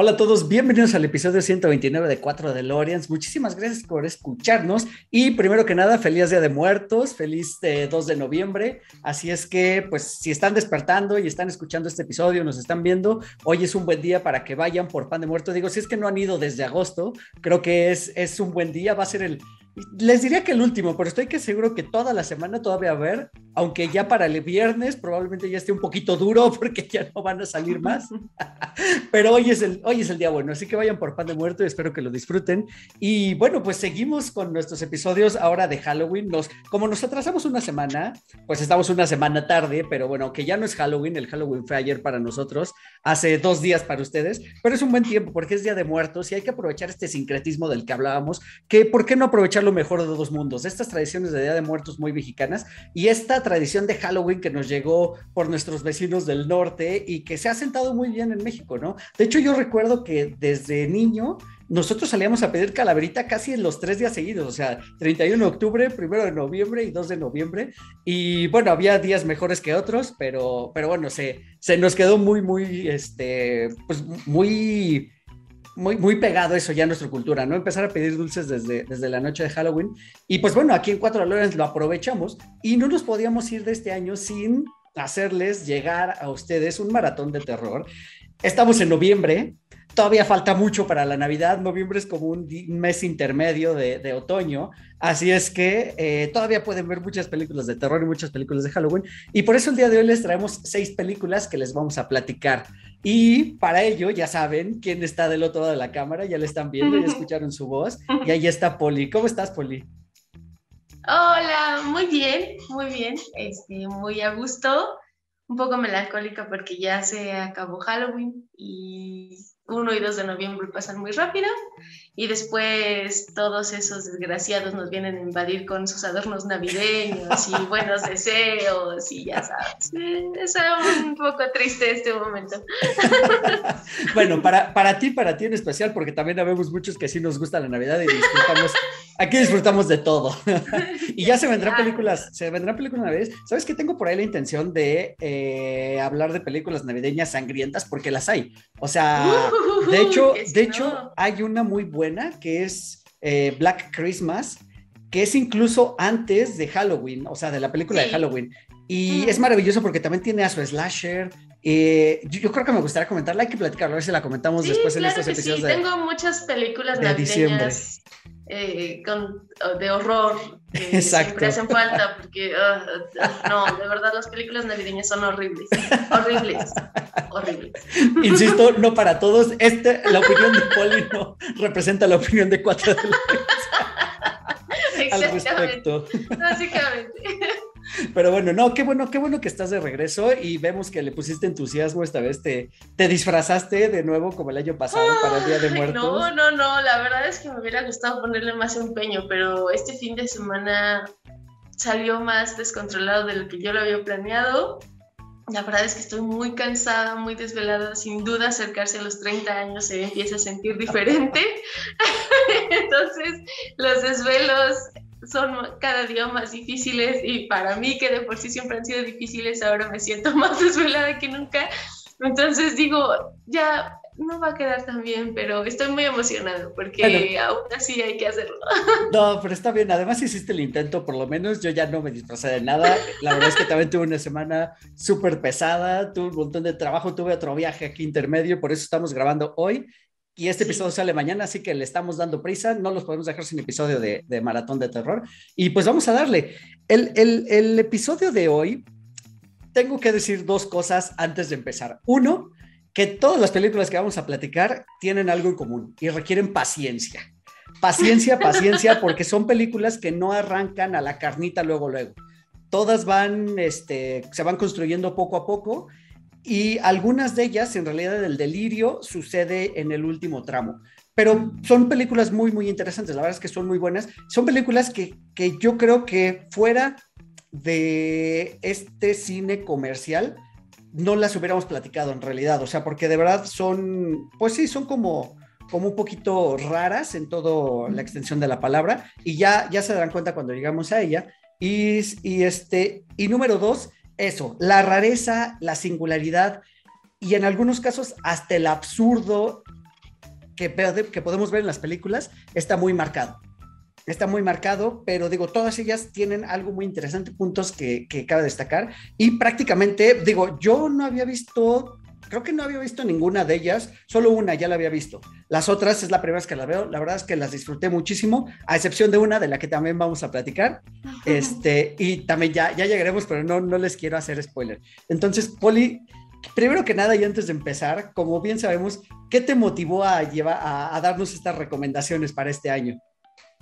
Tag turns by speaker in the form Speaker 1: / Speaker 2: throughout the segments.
Speaker 1: Hola a todos, bienvenidos al episodio 129 de 4 de Lorians. Muchísimas gracias por escucharnos y primero que nada, feliz Día de Muertos, feliz 2 eh, de noviembre. Así es que, pues, si están despertando y están escuchando este episodio, nos están viendo, hoy es un buen día para que vayan por pan de muerto. Digo, si es que no han ido desde agosto, creo que es, es un buen día, va a ser el les diría que el último, pero estoy que seguro que toda la semana todavía va a haber, aunque ya para el viernes probablemente ya esté un poquito duro porque ya no van a salir más. pero hoy es, el, hoy es el día bueno, así que vayan por pan de muerto y espero que lo disfruten. Y bueno, pues seguimos con nuestros episodios ahora de Halloween. Nos, como nos atrasamos una semana, pues estamos una semana tarde, pero bueno, aunque ya no es Halloween, el Halloween fue ayer para nosotros, hace dos días para ustedes, pero es un buen tiempo porque es Día de Muertos y hay que aprovechar este sincretismo del que hablábamos, que ¿por qué no aprovecharlo? mejor de dos mundos, estas tradiciones de Día de Muertos muy mexicanas y esta tradición de Halloween que nos llegó por nuestros vecinos del norte y que se ha sentado muy bien en México, ¿no? De hecho, yo recuerdo que desde niño nosotros salíamos a pedir calaverita casi en los tres días seguidos, o sea, 31 de octubre, primero de noviembre y 2 de noviembre. Y bueno, había días mejores que otros, pero, pero bueno, se, se nos quedó muy, muy, este, pues muy muy, muy pegado eso ya a nuestra cultura, ¿no? Empezar a pedir dulces desde, desde la noche de Halloween. Y pues bueno, aquí en Cuatro Lorens lo aprovechamos y no nos podíamos ir de este año sin hacerles llegar a ustedes un maratón de terror. Estamos en noviembre, todavía falta mucho para la Navidad. Noviembre es como un mes intermedio de, otoño. Así es que eh, todavía pueden ver muchas películas de terror y muchas películas de Halloween. Y por eso el día de hoy les traemos seis películas que les vamos a platicar. Y para ello, ya saben quién está del otro lado de la cámara, ya le están viendo, ya escucharon su voz. Y ahí está Poli. ¿Cómo estás, Poli?
Speaker 2: Hola, muy bien, muy bien, este, muy a gusto, un poco melancólica porque ya se acabó Halloween y 1 y 2 de noviembre pasan muy rápido y después todos esos desgraciados nos vienen a invadir con sus adornos navideños y buenos deseos y ya sabes, es un poco triste este momento.
Speaker 1: bueno, para, para ti, para ti en especial, porque también habemos muchos que sí nos gusta la Navidad y disfrutamos, aquí disfrutamos de todo. y ya se vendrán películas, se vendrán películas navideñas. ¿Sabes qué? Tengo por ahí la intención de eh, hablar de películas navideñas sangrientas porque las hay. O sea... De hecho, de hecho, hay una muy buena que es eh, Black Christmas, que es incluso antes de Halloween, o sea, de la película de Halloween. Y es maravilloso porque también tiene a su slasher. Eh, yo, creo que me gustaría comentarla, hay que platicarlo, a ver si la comentamos después en estos episodios.
Speaker 2: Sí, tengo muchas películas de diciembre. Eh, de horror que Exacto. siempre hacen falta porque ah, ah, no, de verdad las películas navideñas son horribles, horribles, horribles.
Speaker 1: Insisto, no para todos. Este, la opinión de Poli no representa la opinión de cuatro de
Speaker 2: al respecto. Básicamente.
Speaker 1: Pero bueno, no, qué bueno, qué bueno que estás de regreso y vemos que le pusiste entusiasmo esta vez, te, te disfrazaste de nuevo como el año pasado para el Día de Muertos.
Speaker 2: No, no, no, la verdad es que me hubiera gustado ponerle más empeño, pero este fin de semana salió más descontrolado de lo que yo lo había planeado. La verdad es que estoy muy cansada, muy desvelada. Sin duda, acercarse a los 30 años se empieza a sentir diferente. Entonces, los desvelos son cada día más difíciles y para mí que de por sí siempre han sido difíciles, ahora me siento más desvelada que nunca. Entonces digo, ya no va a quedar tan bien, pero estoy muy emocionado porque aún así hay que hacerlo.
Speaker 1: No, pero está bien. Además hiciste el intento, por lo menos yo ya no me disfrazé de nada. La verdad es que también tuve una semana súper pesada, tuve un montón de trabajo, tuve otro viaje aquí intermedio, por eso estamos grabando hoy y este episodio sale mañana, así que le estamos dando prisa, no los podemos dejar sin episodio de, Maratón de Terror. Y pues vamos a darle. El, el, episodio de hoy, tengo que decir dos cosas antes de empezar. Uno, que todas las películas que vamos a platicar tienen algo en común y requieren paciencia. Paciencia, paciencia, porque son películas que no arrancan a la carnita luego, luego. Todas van, este, se van construyendo poco a poco y algunas de ellas, en realidad, el delirio sucede en el último tramo. Pero son películas muy, muy interesantes. La verdad es que son muy buenas. Son películas que, que yo creo que fuera de este cine comercial no las hubiéramos platicado en realidad, o sea, porque de verdad son, pues sí, son como, como un poquito raras en toda la extensión de la palabra y ya, ya se darán cuenta cuando llegamos a ella. Y, y, este, y número dos, eso, la rareza, la singularidad y en algunos casos hasta el absurdo que, que podemos ver en las películas está muy marcado está muy marcado, pero digo, todas ellas tienen algo muy interesante, puntos que, que cabe destacar. Y prácticamente, digo, yo no había visto, creo que no había visto ninguna de ellas, solo una ya la había visto. Las otras es la primera vez que la veo, la verdad es que las disfruté muchísimo, a excepción de una de la que también vamos a platicar. Este, y también ya, ya llegaremos, pero no, no les quiero hacer spoiler. Entonces, Poli, primero que nada y antes de empezar, como bien sabemos, ¿qué te motivó a, llevar, a, a darnos estas recomendaciones para este año?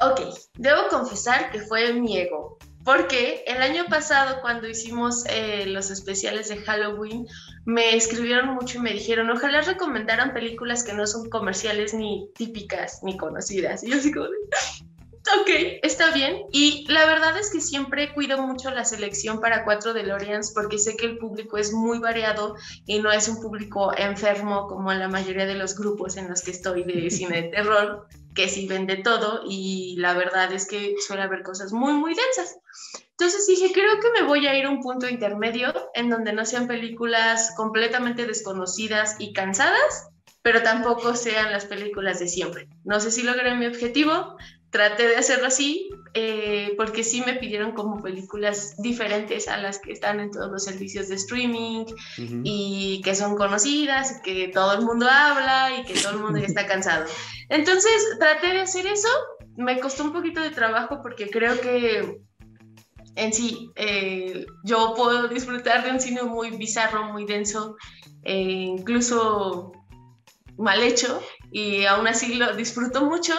Speaker 2: Ok, debo confesar que fue mi ego, porque el año pasado cuando hicimos eh, los especiales de Halloween, me escribieron mucho y me dijeron, ojalá recomendaran películas que no son comerciales ni típicas ni conocidas. Y yo así como, ok, está bien. Y la verdad es que siempre cuido mucho la selección para cuatro DeLoreans porque sé que el público es muy variado y no es un público enfermo como la mayoría de los grupos en los que estoy de cine de terror que sí vende todo y la verdad es que suele haber cosas muy, muy densas. Entonces dije, creo que me voy a ir a un punto intermedio en donde no sean películas completamente desconocidas y cansadas, pero tampoco sean las películas de siempre. No sé si logré mi objetivo, traté de hacerlo así, eh, porque sí me pidieron como películas diferentes a las que están en todos los servicios de streaming y que son conocidas, que todo el mundo habla y que todo el mundo ya está cansado. Entonces traté de hacer eso, me costó un poquito de trabajo porque creo que en sí eh, yo puedo disfrutar de un cine muy bizarro, muy denso, eh, incluso mal hecho y aún así lo disfruto mucho,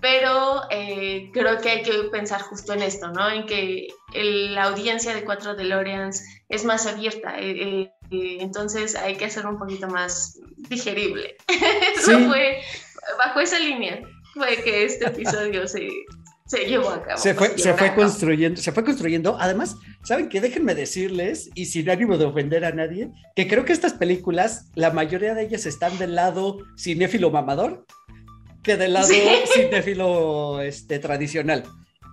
Speaker 2: pero eh, creo que hay que pensar justo en esto, ¿no? En que la audiencia de Cuatro DeLoreans es más abierta, eh, eh, entonces hay que hacerlo un poquito más digerible. Eso fue, bajo esa línea, fue que este episodio se, se llevó a cabo.
Speaker 1: Se fue, se fue construyendo, se fue construyendo. Además, ¿saben qué? Déjenme decirles, y sin ánimo de ofender a nadie, que creo que estas películas, la mayoría de ellas están del lado cinéfilo mamador que del lado ¿Sí? cinéfilo este, tradicional.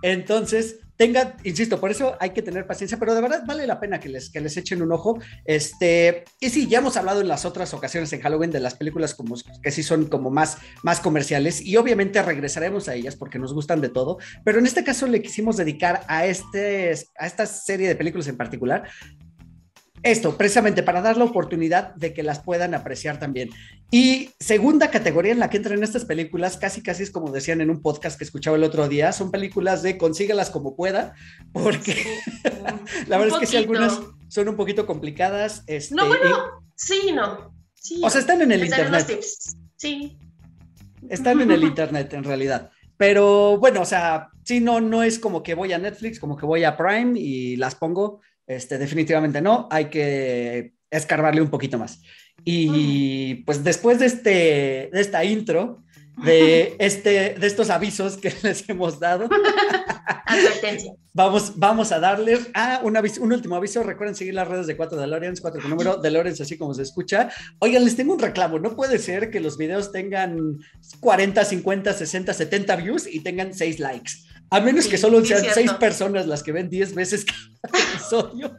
Speaker 1: Entonces, tenga, insisto, por eso hay que tener paciencia, pero de verdad vale la pena que les, que les echen un ojo. Este, y sí, ya hemos hablado en las otras ocasiones en Halloween de las películas como que sí son como más, más comerciales y obviamente regresaremos a ellas porque nos gustan de todo, pero en este caso le quisimos dedicar a, este, a esta serie de películas en particular esto, precisamente para dar la oportunidad de que las puedan apreciar también. Y segunda categoría en la que entran estas películas, casi casi es como decían en un podcast que escuchaba el otro día, son películas de consíguelas como pueda, porque la verdad es que sí, algunas son un poquito complicadas. Este,
Speaker 2: no, bueno, y... sí, no. Sí,
Speaker 1: o sea, están en el internet.
Speaker 2: Sí.
Speaker 1: Están en el internet, en realidad. Pero bueno, o sea, sí, no, no es como que voy a Netflix, como que voy a Prime y las pongo este, definitivamente no, hay que escarbarle un poquito más. Y pues después de, este, de esta intro, de, este, de estos avisos que les hemos dado. Vamos, vamos a darles ah, un, aviso, un último aviso. Recuerden seguir las redes de 4 DeLoreans, 4 con número DeLoreans, así como se escucha. Oigan, les tengo un reclamo. No puede ser que los videos tengan 40, 50, 60, 70 views y tengan 6 likes. A menos sí, que solo sean 6 personas las que ven 10 veces cada episodio.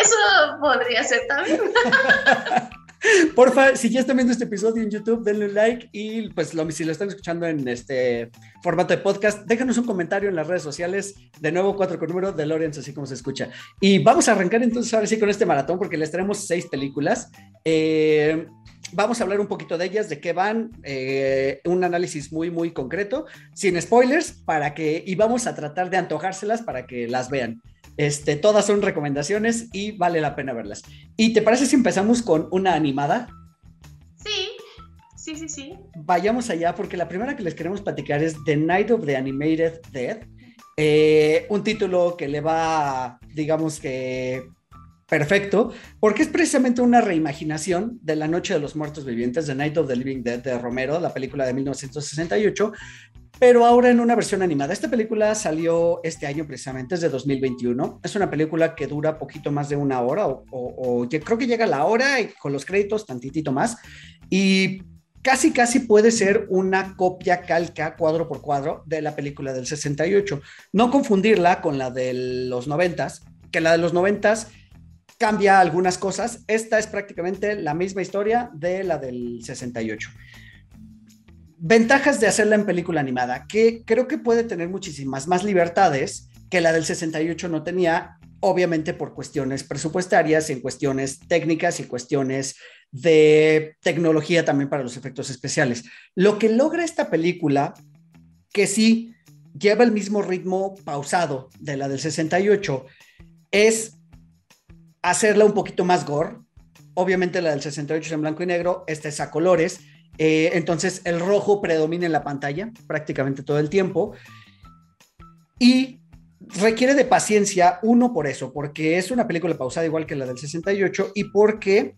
Speaker 2: Eso podría ser también.
Speaker 1: Porfa, si ya están viendo este episodio en YouTube, denle un like y pues lo, si lo están escuchando en este formato de podcast, déjanos un comentario en las redes sociales. De nuevo, cuatro con número de Lorenz, así como se escucha. Y vamos a arrancar entonces ahora sí con este maratón porque les traemos seis películas. Eh, vamos a hablar un poquito de ellas, de qué van, eh, un análisis muy, muy concreto, sin spoilers, para que, y vamos a tratar de antojárselas para que las vean. Este, todas son recomendaciones y vale la pena verlas. ¿Y te parece si empezamos con una animada?
Speaker 2: Sí, sí, sí, sí.
Speaker 1: Vayamos allá porque la primera que les queremos platicar es The Night of the Animated Dead. Eh, un título que le va, digamos que perfecto, porque es precisamente una reimaginación de La Noche de los Muertos Vivientes, The Night of the Living Dead de Romero, la película de 1968, pero ahora en una versión animada. Esta película salió este año precisamente, es de 2021. Es una película que dura poquito más de una hora o, o creo que llega a la hora y con los créditos tantitito más. Y casi, casi puede ser una copia calca cuadro por cuadro de la película del 68. No confundirla con la de los 90, que la de los 90 cambia algunas cosas. Esta es prácticamente la misma historia de la del 68. Ventajas de hacerla en película animada, que creo que puede tener muchísimas más libertades que la del 68 no tenía, obviamente por cuestiones presupuestarias, en cuestiones técnicas y cuestiones de tecnología también para los efectos especiales. Lo que logra esta película, que sí lleva el mismo ritmo pausado de la del 68, es hacerla un poquito más gore. Obviamente la del 68 es en blanco y negro, esta es a colores. Eh, entonces el rojo predomina en la pantalla prácticamente todo el tiempo. Y requiere de paciencia, uno por eso, porque es una película pausada igual que la del 68 y porque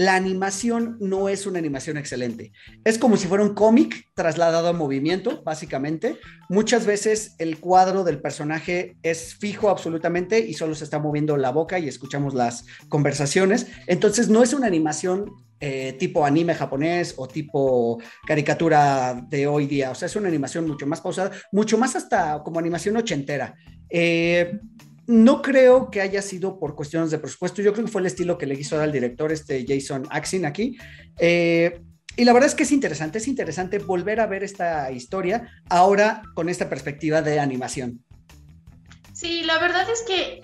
Speaker 1: la animación no es una animación excelente. Es como si fuera un cómic trasladado a movimiento, básicamente. Muchas veces el cuadro del personaje es fijo absolutamente y solo se está moviendo la boca y escuchamos las conversaciones. Entonces no es una animación eh, tipo anime japonés o tipo caricatura de hoy día. O sea, es una animación mucho más pausada, mucho más hasta como animación ochentera. Eh, no creo que haya sido por cuestiones de presupuesto. Yo creo que fue el estilo que le hizo al director este Jason Axin aquí. Eh, y la verdad es que es interesante, es interesante volver a ver esta historia ahora con esta perspectiva de animación.
Speaker 2: Sí, la verdad es que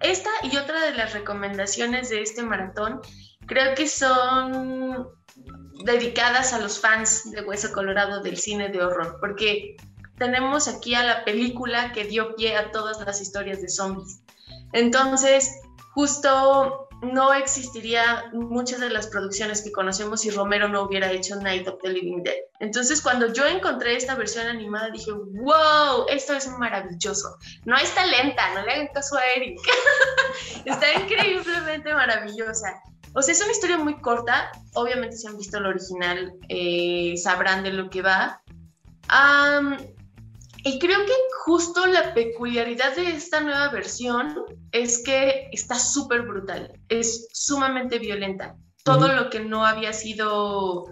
Speaker 2: esta y otra de las recomendaciones de este maratón creo que son dedicadas a los fans de Hueso Colorado del cine de horror, porque tenemos aquí a la película que dio pie a todas las historias de zombies. Entonces, justo no existiría muchas de las producciones que conocemos si Romero no hubiera hecho Night of the Living Dead. Entonces, cuando yo encontré esta versión animada, dije, wow, esto es maravilloso. No está lenta, no le hagan caso a Eric. está increíblemente maravillosa. O sea, es una historia muy corta. Obviamente, si han visto el original, eh, sabrán de lo que va. Y creo que justo la peculiaridad de esta nueva versión es que está súper brutal, es sumamente violenta. Todo lo que no había sido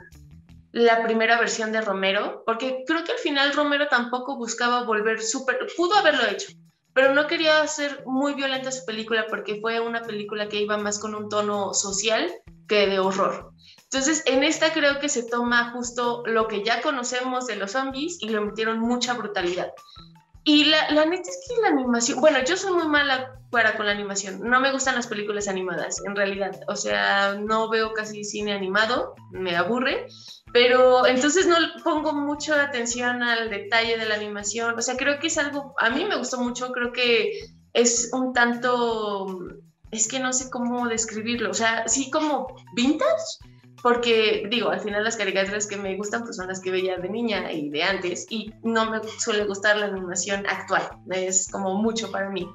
Speaker 2: la primera versión de Romero, porque creo que al final Romero tampoco buscaba volver súper, pudo haberlo hecho, pero no quería hacer muy violenta su película porque fue una película que iba más con un tono social que de horror. Entonces, en esta creo que se toma justo lo que ya conocemos de los zombies y le metieron mucha brutalidad. Y la, la neta es que la animación, bueno, yo soy muy mala para con la animación, no me gustan las películas animadas, en realidad, o sea, no veo casi cine animado, me aburre, pero entonces no pongo mucha atención al detalle de la animación, o sea, creo que es algo, a mí me gustó mucho, creo que es un tanto, es que no sé cómo describirlo, o sea, sí como vintage, porque digo, al final las caricaturas que me gustan pues son las que veía de niña y de antes y no me suele gustar la animación actual, es como mucho para mí.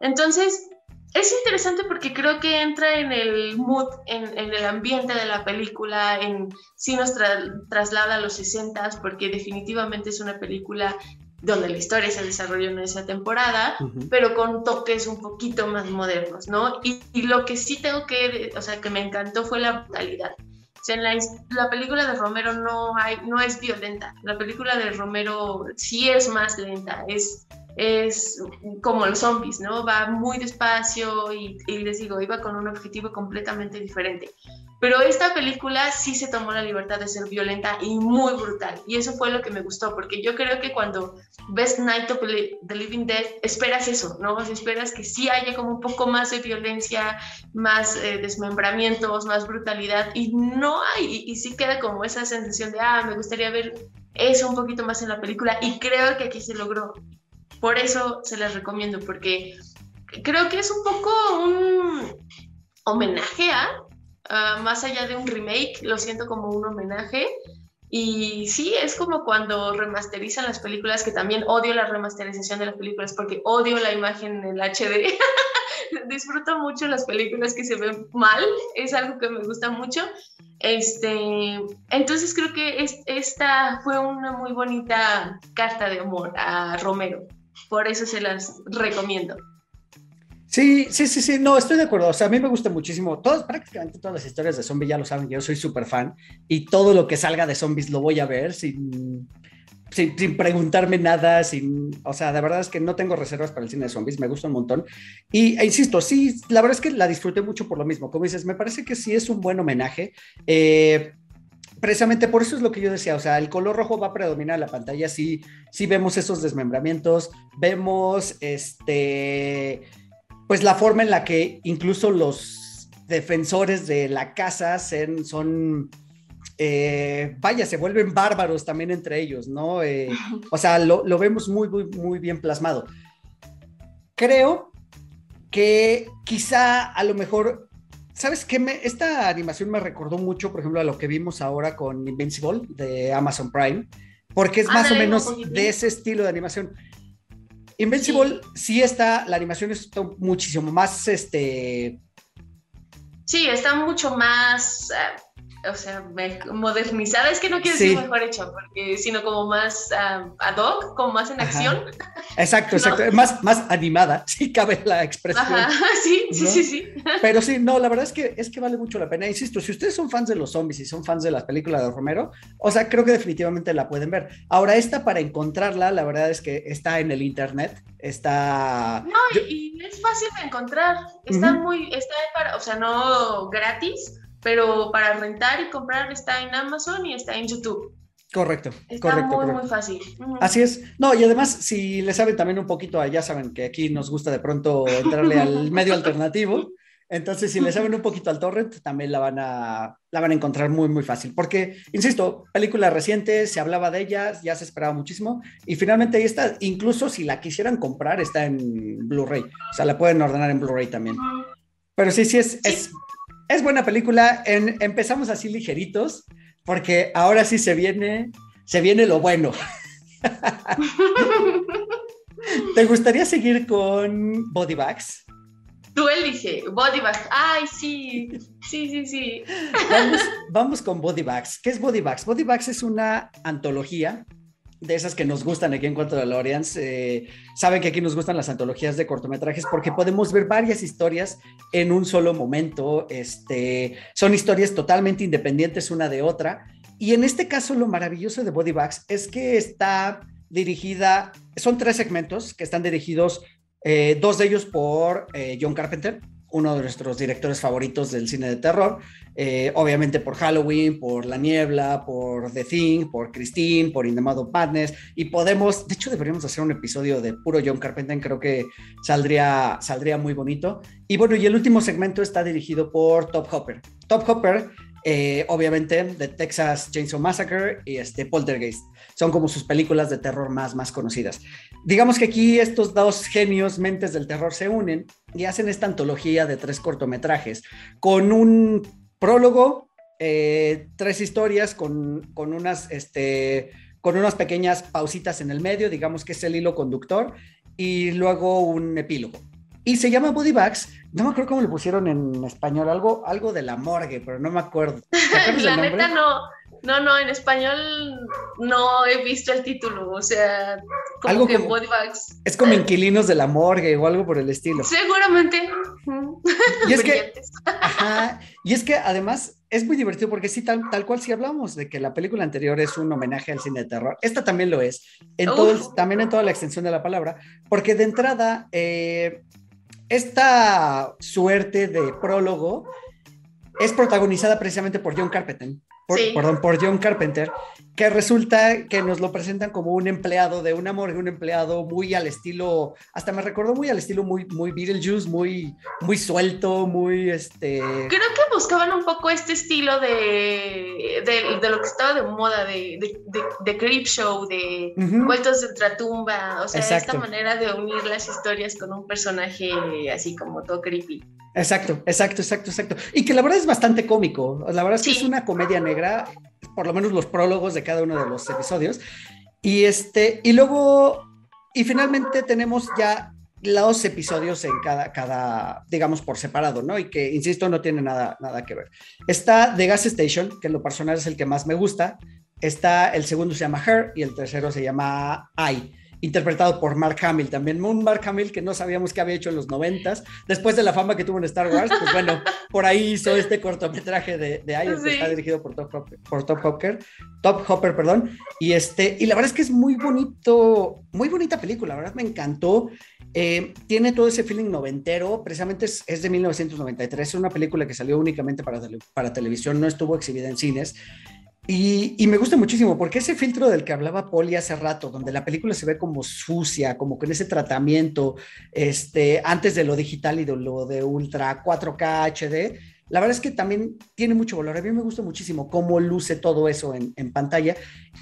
Speaker 2: Entonces, es interesante porque creo que entra en el mood, en, el ambiente de la película, en sí nos traslada a los 60 porque definitivamente es una película donde la historia se desarrolló en esa temporada, pero con toques un poquito más modernos, ¿no? Y, y, lo que sí tengo que, o sea, que me encantó fue la brutalidad en la, película de Romero no, hay, no es violenta. La película de Romero sí es más lenta, es, es como los zombies, ¿no? Va muy despacio y, y les digo, iba con un objetivo completamente diferente. Pero esta película sí se tomó la libertad de ser violenta y muy brutal. Y eso fue lo que me gustó, porque yo creo que cuando ves Night of the Living Dead, esperas eso, ¿no? esperas que sí haya como un poco más de violencia, más eh, desmembramientos, más brutalidad. Y no hay, y, sí queda como esa sensación de, ah, me gustaría ver eso un poquito más en la película. Y creo que aquí se logró. Por eso se las recomiendo, porque creo que es un poco un homenaje a más allá de un remake, lo siento como un homenaje. Y sí, es como cuando remasterizan las películas, que también odio la remasterización de las películas porque odio la imagen en el HD. disfruto mucho las películas que se ven mal, es algo que me gusta mucho. Este, entonces creo que esta fue una muy bonita carta de amor a Romero. Por eso se las recomiendo.
Speaker 1: Sí, sí, sí, sí, no, estoy de acuerdo. O sea, a mí me gusta muchísimo. Todas, prácticamente todas las historias de zombies ya lo saben, yo soy súper fan y todo lo que salga de zombies lo voy a ver sin, sin, preguntarme nada, sin, o sea, de verdad es que no tengo reservas para el cine de zombies, me gusta un montón. Y e insisto, sí, la verdad es que la disfruté mucho por lo mismo. Como dices, me parece que sí es un buen homenaje. Eh, precisamente por eso es lo que yo decía, o sea, el color rojo va a predominar en la pantalla, sí, sí vemos esos desmembramientos, vemos este, pues la forma en la que incluso los defensores de la casa son eh, vaya, se vuelven bárbaros también entre ellos, ¿no? Eh, o sea, lo, vemos muy, muy, muy bien plasmado. Creo que quizá a lo mejor, ¿sabes qué? Me, esta animación me recordó mucho, por ejemplo, a lo que vimos ahora con Invincible de Amazon Prime, porque es más o menos de ese estilo de animación. Invincible sí, está, la animación es muchísimo más, este...
Speaker 2: Sí, está mucho más... Eh, o sea, modernizada, es que no quiero decir mejor hecho, porque, sino como más um, ad hoc, como más en acción.
Speaker 1: Exacto, exacto, más, más animada, sí cabe la expresión. Ajá,
Speaker 2: sí, sí, sí, sí.
Speaker 1: Pero sí, no, la verdad es que, es que vale mucho la pena. Insisto, si ustedes son fans de los zombies y son fans de las películas de Romero, o sea, creo que definitivamente la pueden ver. Ahora, esta para encontrarla, la verdad es que está en el internet, está...
Speaker 2: No, y, es fácil de encontrar, está muy, está para, o sea, no gratis, pero para rentar y comprar está en Amazon y está en YouTube.
Speaker 1: Correcto,
Speaker 2: está
Speaker 1: correcto.
Speaker 2: Muy, muy fácil.
Speaker 1: Así es. No, y además, si le saben también un poquito, ya saben que aquí nos gusta de pronto entrarle al medio alternativo. Entonces, si le saben un poquito al torrent, también la van a, la van a encontrar muy, muy fácil. Porque, insisto, película reciente, se hablaba de ella, ya se esperaba muchísimo. Y finalmente ahí está. Incluso si la quisieran comprar, está en Blu-ray. O sea, la pueden ordenar en Blu-ray también. Pero sí, sí, es, es es buena película. empezamos así ligeritos, porque ahora sí se viene, se viene lo bueno. ¿Te gustaría seguir con Body Bags?
Speaker 2: Tú elige, Body Bags. Ay, sí, sí, sí, sí.
Speaker 1: Vamos, vamos con Body Bags. ¿Qué es Body Bags? Body Bags es una antología de esas que nos gustan aquí en Cuatro de Lorians. Eh, saben que aquí nos gustan las antologías de cortometrajes porque podemos ver varias historias en un solo momento. Este, son historias totalmente independientes una de otra. Y en este caso, lo maravilloso de Body Bags es que está dirigida, son tres segmentos que están dirigidos, eh, dos de ellos por eh, John Carpenter, uno de nuestros directores favoritos del cine de terror, eh, obviamente por Halloween, por La Niebla, por The Thing, por Christine, por Indemado Madness, y podemos, de hecho deberíamos hacer un episodio de puro John Carpenter, creo que saldría, saldría muy bonito. Y bueno, y el último segmento está dirigido por Top Hopper. Top Hopper, eh, obviamente, de Texas Chainsaw Massacre y este Poltergeist. Son como sus películas de terror más, más conocidas. Digamos que aquí estos dos genios, mentes del terror, se unen y hacen esta antología de tres cortometrajes con un prólogo, eh, tres historias con, con, unas, este, con unas pequeñas pausitas en el medio, digamos que es el hilo conductor, y luego un epílogo. Y se llama Body Bags, no me acuerdo cómo lo pusieron en español, algo, algo de la morgue, pero no me acuerdo.
Speaker 2: la neta no, no, no, en español no he visto el título, o sea, como algo que Body Bags.
Speaker 1: Es como inquilinos de la morgue o algo por el estilo.
Speaker 2: Seguramente.
Speaker 1: Y es que, ajá, y es que además es muy divertido porque sí, tal, tal cual si hablamos de que la película anterior es un homenaje al cine de terror, esta también lo es, en todo también en toda la extensión de la palabra, porque de entrada, eh, esta suerte de prólogo es protagonizada precisamente por John Carpenter perdón, por John Carpenter, que resulta que nos lo presentan como un empleado de una morgue, un empleado muy al estilo, hasta me recordó muy al estilo muy, muy Beetlejuice, muy, muy suelto, muy este... Creo
Speaker 2: que buscaban un poco este estilo de, de, lo que estaba de moda, de, de, de creep show, de vueltos de ultratumba, o sea, esta manera de unir las historias con un personaje así como todo creepy.
Speaker 1: Exacto, exacto, exacto, exacto. Y que la verdad es bastante cómico. La verdad es que es una comedia negra, por lo menos los prólogos de cada uno de los episodios. Y este, y luego, y finalmente tenemos ya los episodios en cada, cada, digamos, por separado, ¿no? Y que, insisto, no tiene nada, nada que ver. Está The Gas Station, que en lo personal es el que más me gusta. Está el segundo se llama Her y el tercero se llama I interpretado por Mark Hamill, también. Un Mark Hamill que no sabíamos qué había hecho en los noventas, después de la fama que tuvo en Star Wars, pues bueno, por ahí hizo este cortometraje de, de que está dirigido por Top, Hopper, por Top Hopper, Top Hopper, perdón, y este, y la verdad es que es muy bonito, muy bonita película, la verdad me encantó, eh, tiene todo ese feeling noventero, precisamente es, es, de 1993, es una película que salió únicamente para, para televisión, no estuvo exhibida en cines, y, me gusta muchísimo porque ese filtro del que hablaba Poli hace rato, donde la película se ve como sucia, como con ese tratamiento, este, antes de lo digital y de lo de ultra 4K HD, la verdad es que también tiene mucho valor. A mí me gusta muchísimo cómo luce todo eso en, pantalla.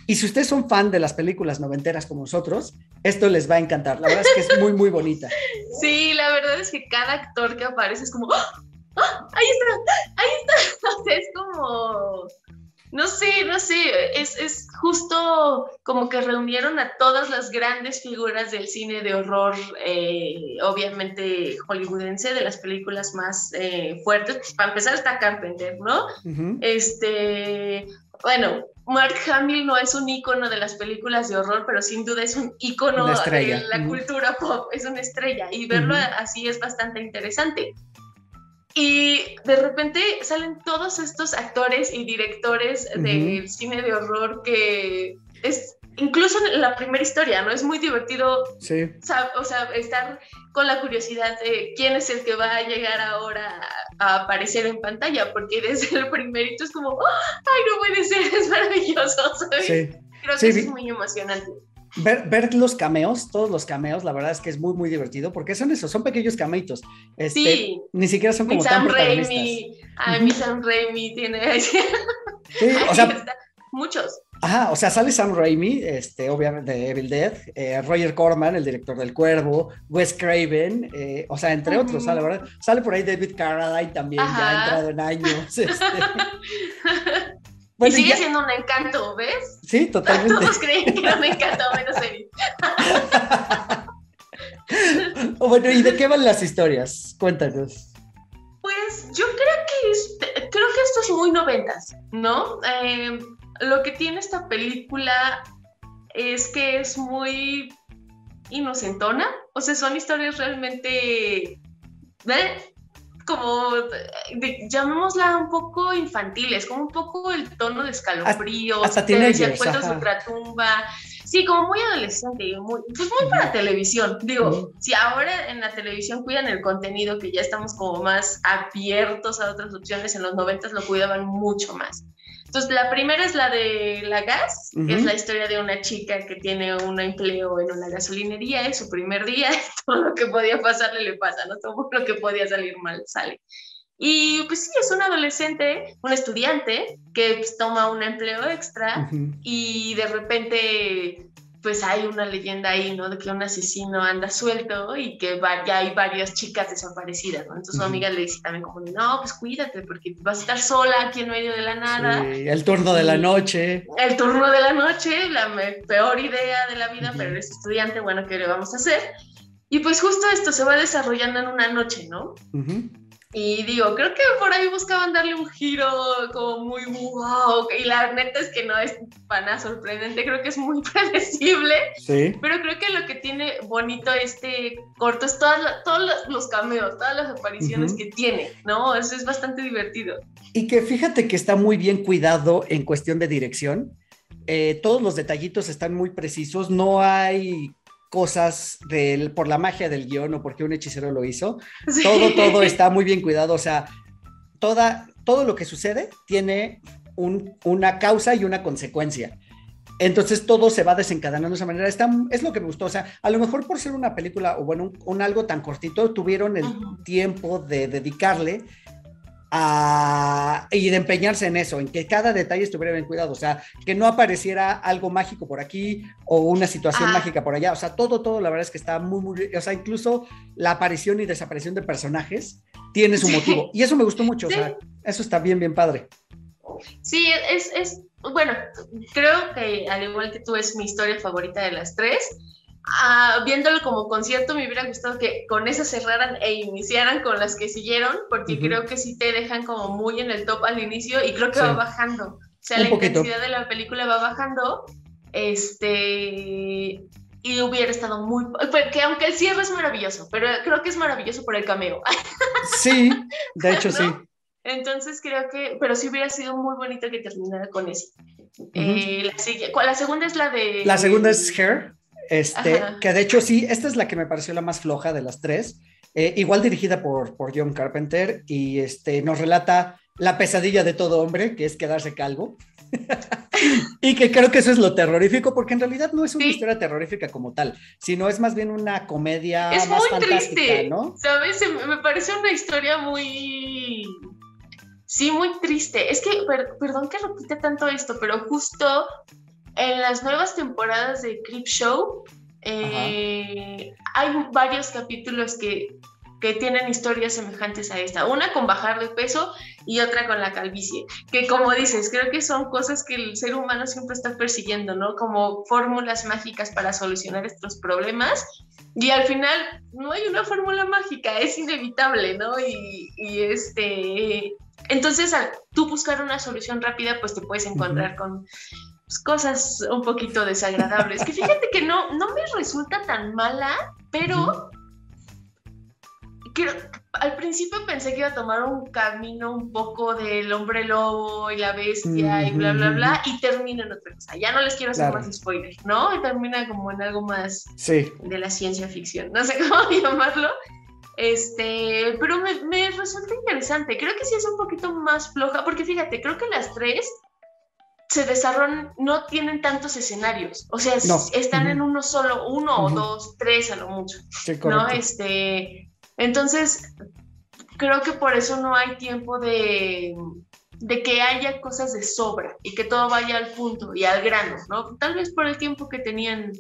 Speaker 1: Y si ustedes son fan de las películas noventeras como nosotros, esto les va a encantar. La verdad es que es muy, muy bonita.
Speaker 2: Sí, la verdad es que cada actor que aparece es como, ¡Ah! ¡Ah! ahí está, ahí está. es como no sé, no sé, es, justo como que reunieron a todas las grandes figuras del cine de horror, eh, obviamente hollywoodense, de las películas más eh, fuertes. Pues, para empezar está Carpenter, ¿no? Este, bueno, Mark Hamill no es un ícono de las películas de horror, pero sin duda es un ícono de la cultura pop, es una estrella, y verlo así es bastante interesante. Y de repente salen todos estos actores y directores del cine de horror que es incluso en la primera historia, ¿no? Es muy divertido, sí. o sea, estar con la curiosidad de quién es el que va a llegar ahora a, aparecer en pantalla, porque desde el primerito es como, ay, no puede ser, es maravilloso, ¿sabes? Sí. Creo que es muy emocionante.
Speaker 1: Ver, los cameos, todos los cameos, la verdad es que es muy, muy divertido, porque son esos, son pequeños cameitos. Este, sí. Ni siquiera son como tan
Speaker 2: Raimi, a mi Sam Raimi tiene... sí,
Speaker 1: o sea...
Speaker 2: Muchos.
Speaker 1: Ajá, o sea, sale Sam Raimi, este, obviamente de Evil Dead, eh, Roger Corman, el director del Cuervo, Wes Craven, eh, o sea, entre otros, la verdad. Sale por ahí David Carradine también, ya ha entrado en años. Este
Speaker 2: y sigue siendo un encanto, ¿ves?
Speaker 1: Sí, totalmente.
Speaker 2: Todos creen que era un encanto, menos él.
Speaker 1: bueno, ¿y de qué van las historias? Cuéntanos.
Speaker 2: Pues yo creo que, creo que esto es muy noventas, ¿no? Eh, lo que tiene esta película es que es muy inocentona, o sea, son historias realmente... ¿eh? Como, llamémosla un poco infantiles, como un poco el tono de escalofríos,
Speaker 1: hasta tiene de
Speaker 2: ultratumba, sí, como muy adolescente, muy, pues muy para televisión, digo, si ahora en la televisión cuidan el contenido, que ya estamos como más abiertos a otras opciones, en los noventas lo cuidaban mucho más. Entonces, la primera es la de la gas, que es la historia de una chica que tiene un empleo en una gasolinería, es su primer día, todo lo que podía pasarle le pasa, ¿no? Todo lo que podía salir mal sale. Y pues sí, es un adolescente, un estudiante que pues, toma un empleo extra y de repente pues hay una leyenda ahí, ¿no? De que un asesino anda suelto y que ya hay varias chicas desaparecidas, ¿no? Entonces su amiga le dice también como, no, pues cuídate porque vas a estar sola aquí en medio de la nada.
Speaker 1: Sí, el turno de la noche.
Speaker 2: El turno de la noche, la peor idea de la vida, pero eres estudiante, bueno, ¿qué le vamos a hacer? Y pues justo esto se va desarrollando en una noche, ¿no? Y digo, creo que por ahí buscaban darle un giro como muy wow. Y la neta es que no es para sorprendente, creo que es muy predecible. Sí. Pero creo que lo que tiene bonito este corto es todos los cameos, todas las apariciones que tiene, ¿no? Eso es bastante divertido.
Speaker 1: Y que fíjate que está muy bien cuidado en cuestión de dirección. Eh, todos los detallitos están muy precisos, no hay cosas del, por la magia del guion o porque un hechicero lo hizo. Todo, todo está muy bien cuidado. O sea, toda, todo lo que sucede tiene una causa y una consecuencia. Entonces todo se va desencadenando de esa manera. Está, es lo que me gustó. O sea, a lo mejor por ser una película o bueno, un, algo tan cortito, tuvieron el tiempo de dedicarle y de empeñarse en eso, en que cada detalle estuviera bien cuidado, o sea, que no apareciera algo mágico por aquí o una situación mágica por allá, o sea, todo, todo, la verdad es que está muy, muy, o sea, incluso la aparición y desaparición de personajes tiene su motivo, y eso me gustó mucho, o sea, eso está bien, bien padre.
Speaker 2: Sí, es, es, bueno, creo que al igual que tú es mi historia favorita de las tres, ah, viéndolo como concierto, me hubiera gustado que con esas cerraran e iniciaran con las que siguieron, porque creo que sí te dejan como muy en el top al inicio y creo que va bajando. O sea, la intensidad de la película va bajando. Este, y hubiera estado muy... Que aunque el cierre es maravilloso, pero creo que es maravilloso por el cameo.
Speaker 1: Sí, de hecho sí.
Speaker 2: Entonces creo que, pero sí hubiera sido muy bonito que terminara con eso. Eh, la, segunda es la de...
Speaker 1: La segunda es Hair, este, que de hecho sí, esta es la que me pareció la más floja de las tres. Eh, igual dirigida por, por John Carpenter y este, nos relata la pesadilla de todo hombre, que es quedarse calvo. y que creo que eso es lo terrorífico, porque en realidad no es una historia terrorífica como tal, sino es más bien una comedia
Speaker 2: es
Speaker 1: más
Speaker 2: muy triste, ¿no? ¿Sabes? Me parece una historia muy. Sí, muy triste. Es que, perdón que repita tanto esto, pero justo en las nuevas temporadas de Creep Show eh, hay varios capítulos que que tienen historias semejantes a esta. Una con bajar de peso y otra con la calvicie. Que como dices, creo que son cosas que el ser humano siempre está persiguiendo, ¿no? Como fórmulas mágicas para solucionar estos problemas. Y al final no hay una fórmula mágica, es inevitable, ¿no? Y, este... Entonces, al tú buscar una solución rápida, pues te puedes encontrar con pues, cosas un poquito desagradables. Que fíjate que no, no me resulta tan mala, pero al principio pensé que iba a tomar un camino un poco del hombre lobo y la bestia y bla, bla, bla, y termina en otra cosa. Ya no les quiero hacer más spoilers, ¿no? Y termina como en algo más de la ciencia ficción, no sé cómo llamarlo. Este, pero me, me, resulta interesante. Creo que sí es un poquito más floja, porque fíjate, creo que las tres se desarrollan, no tienen tantos escenarios. O sea, están en uno solo, uno o dos, tres a lo mucho. ¿No? Este, entonces, creo que por eso no hay tiempo de, que haya cosas de sobra y que todo vaya al punto y al grano, ¿no? Tal vez por el tiempo que tenían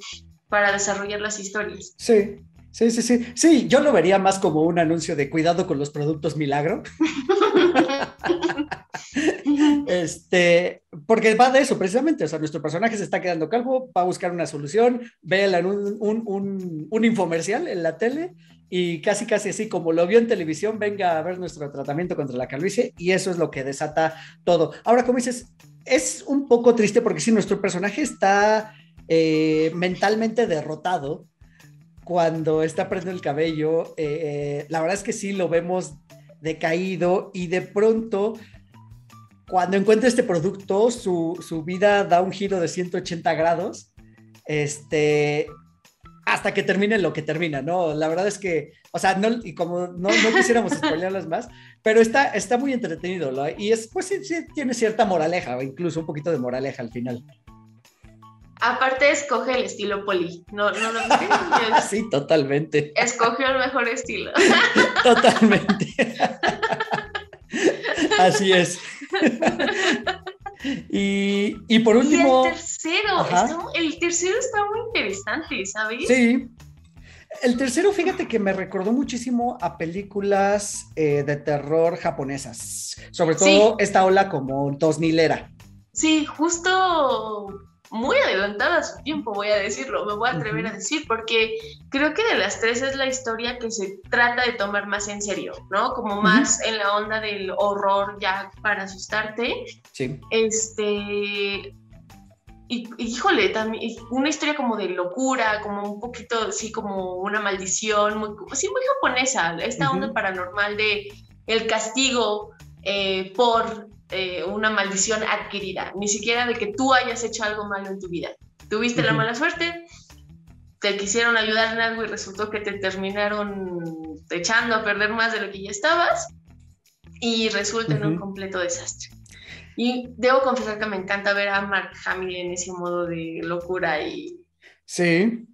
Speaker 2: para desarrollar las historias.
Speaker 1: Sí, sí, sí, sí. Sí, yo lo vería más como un anuncio de cuidado con los productos milagro. este, porque va de eso precisamente, o sea, nuestro personaje se está quedando calvo, va a buscar una solución, ve un, un, un infomercial en la tele y casi casi así como lo vio en televisión, venga a ver nuestro tratamiento contra la calvicie y eso es lo que desata todo. Ahora, como dices, es un poco triste porque si nuestro personaje está eh, mentalmente derrotado cuando está perdiendo el cabello, eh, la verdad es que sí lo vemos decaído y de pronto cuando encuentra este producto, su, su vida da un giro de 180 grados. Este, hasta que termine lo que termina, ¿no? La verdad es que, o sea, no, y como no, no quisiéramos spoilearlas más, pero está, está muy entretenido, ¿no? Y es, pues sí, tiene cierta moraleja, incluso un poquito de moraleja al final.
Speaker 2: Aparte escoge el estilo poli, no, no lo
Speaker 1: Sí, totalmente.
Speaker 2: Escogió el mejor estilo.
Speaker 1: Totalmente. Así es. Y, por último.
Speaker 2: Y el tercero, el tercero está muy interesante, ¿sabes?
Speaker 1: Sí. El tercero, fíjate que me recordó muchísimo a películas eh, de terror japonesas, sobre todo esta ola como 2000 era.
Speaker 2: Sí, justo muy adelantada a su tiempo, voy a decirlo, me voy a atrever a decir, porque creo que de las tres es la historia que se trata de tomar más en serio, ¿no? Como más en la onda del horror ya para asustarte.
Speaker 1: Sí.
Speaker 2: Este. Y, híjole, también una historia como de locura, como un poquito así como una maldición, muy, sí, muy japonesa, esta onda paranormal de el castigo eh, por eh, una maldición adquirida, ni siquiera de que tú hayas hecho algo malo en tu vida. Tuviste la mala suerte, te quisieron ayudar en algo y resultó que te terminaron echando a perder más de lo que ya estabas y resulta en un completo desastre. Y debo confesar que me encanta ver a Mark Hamill en ese modo de locura y...
Speaker 1: Sí,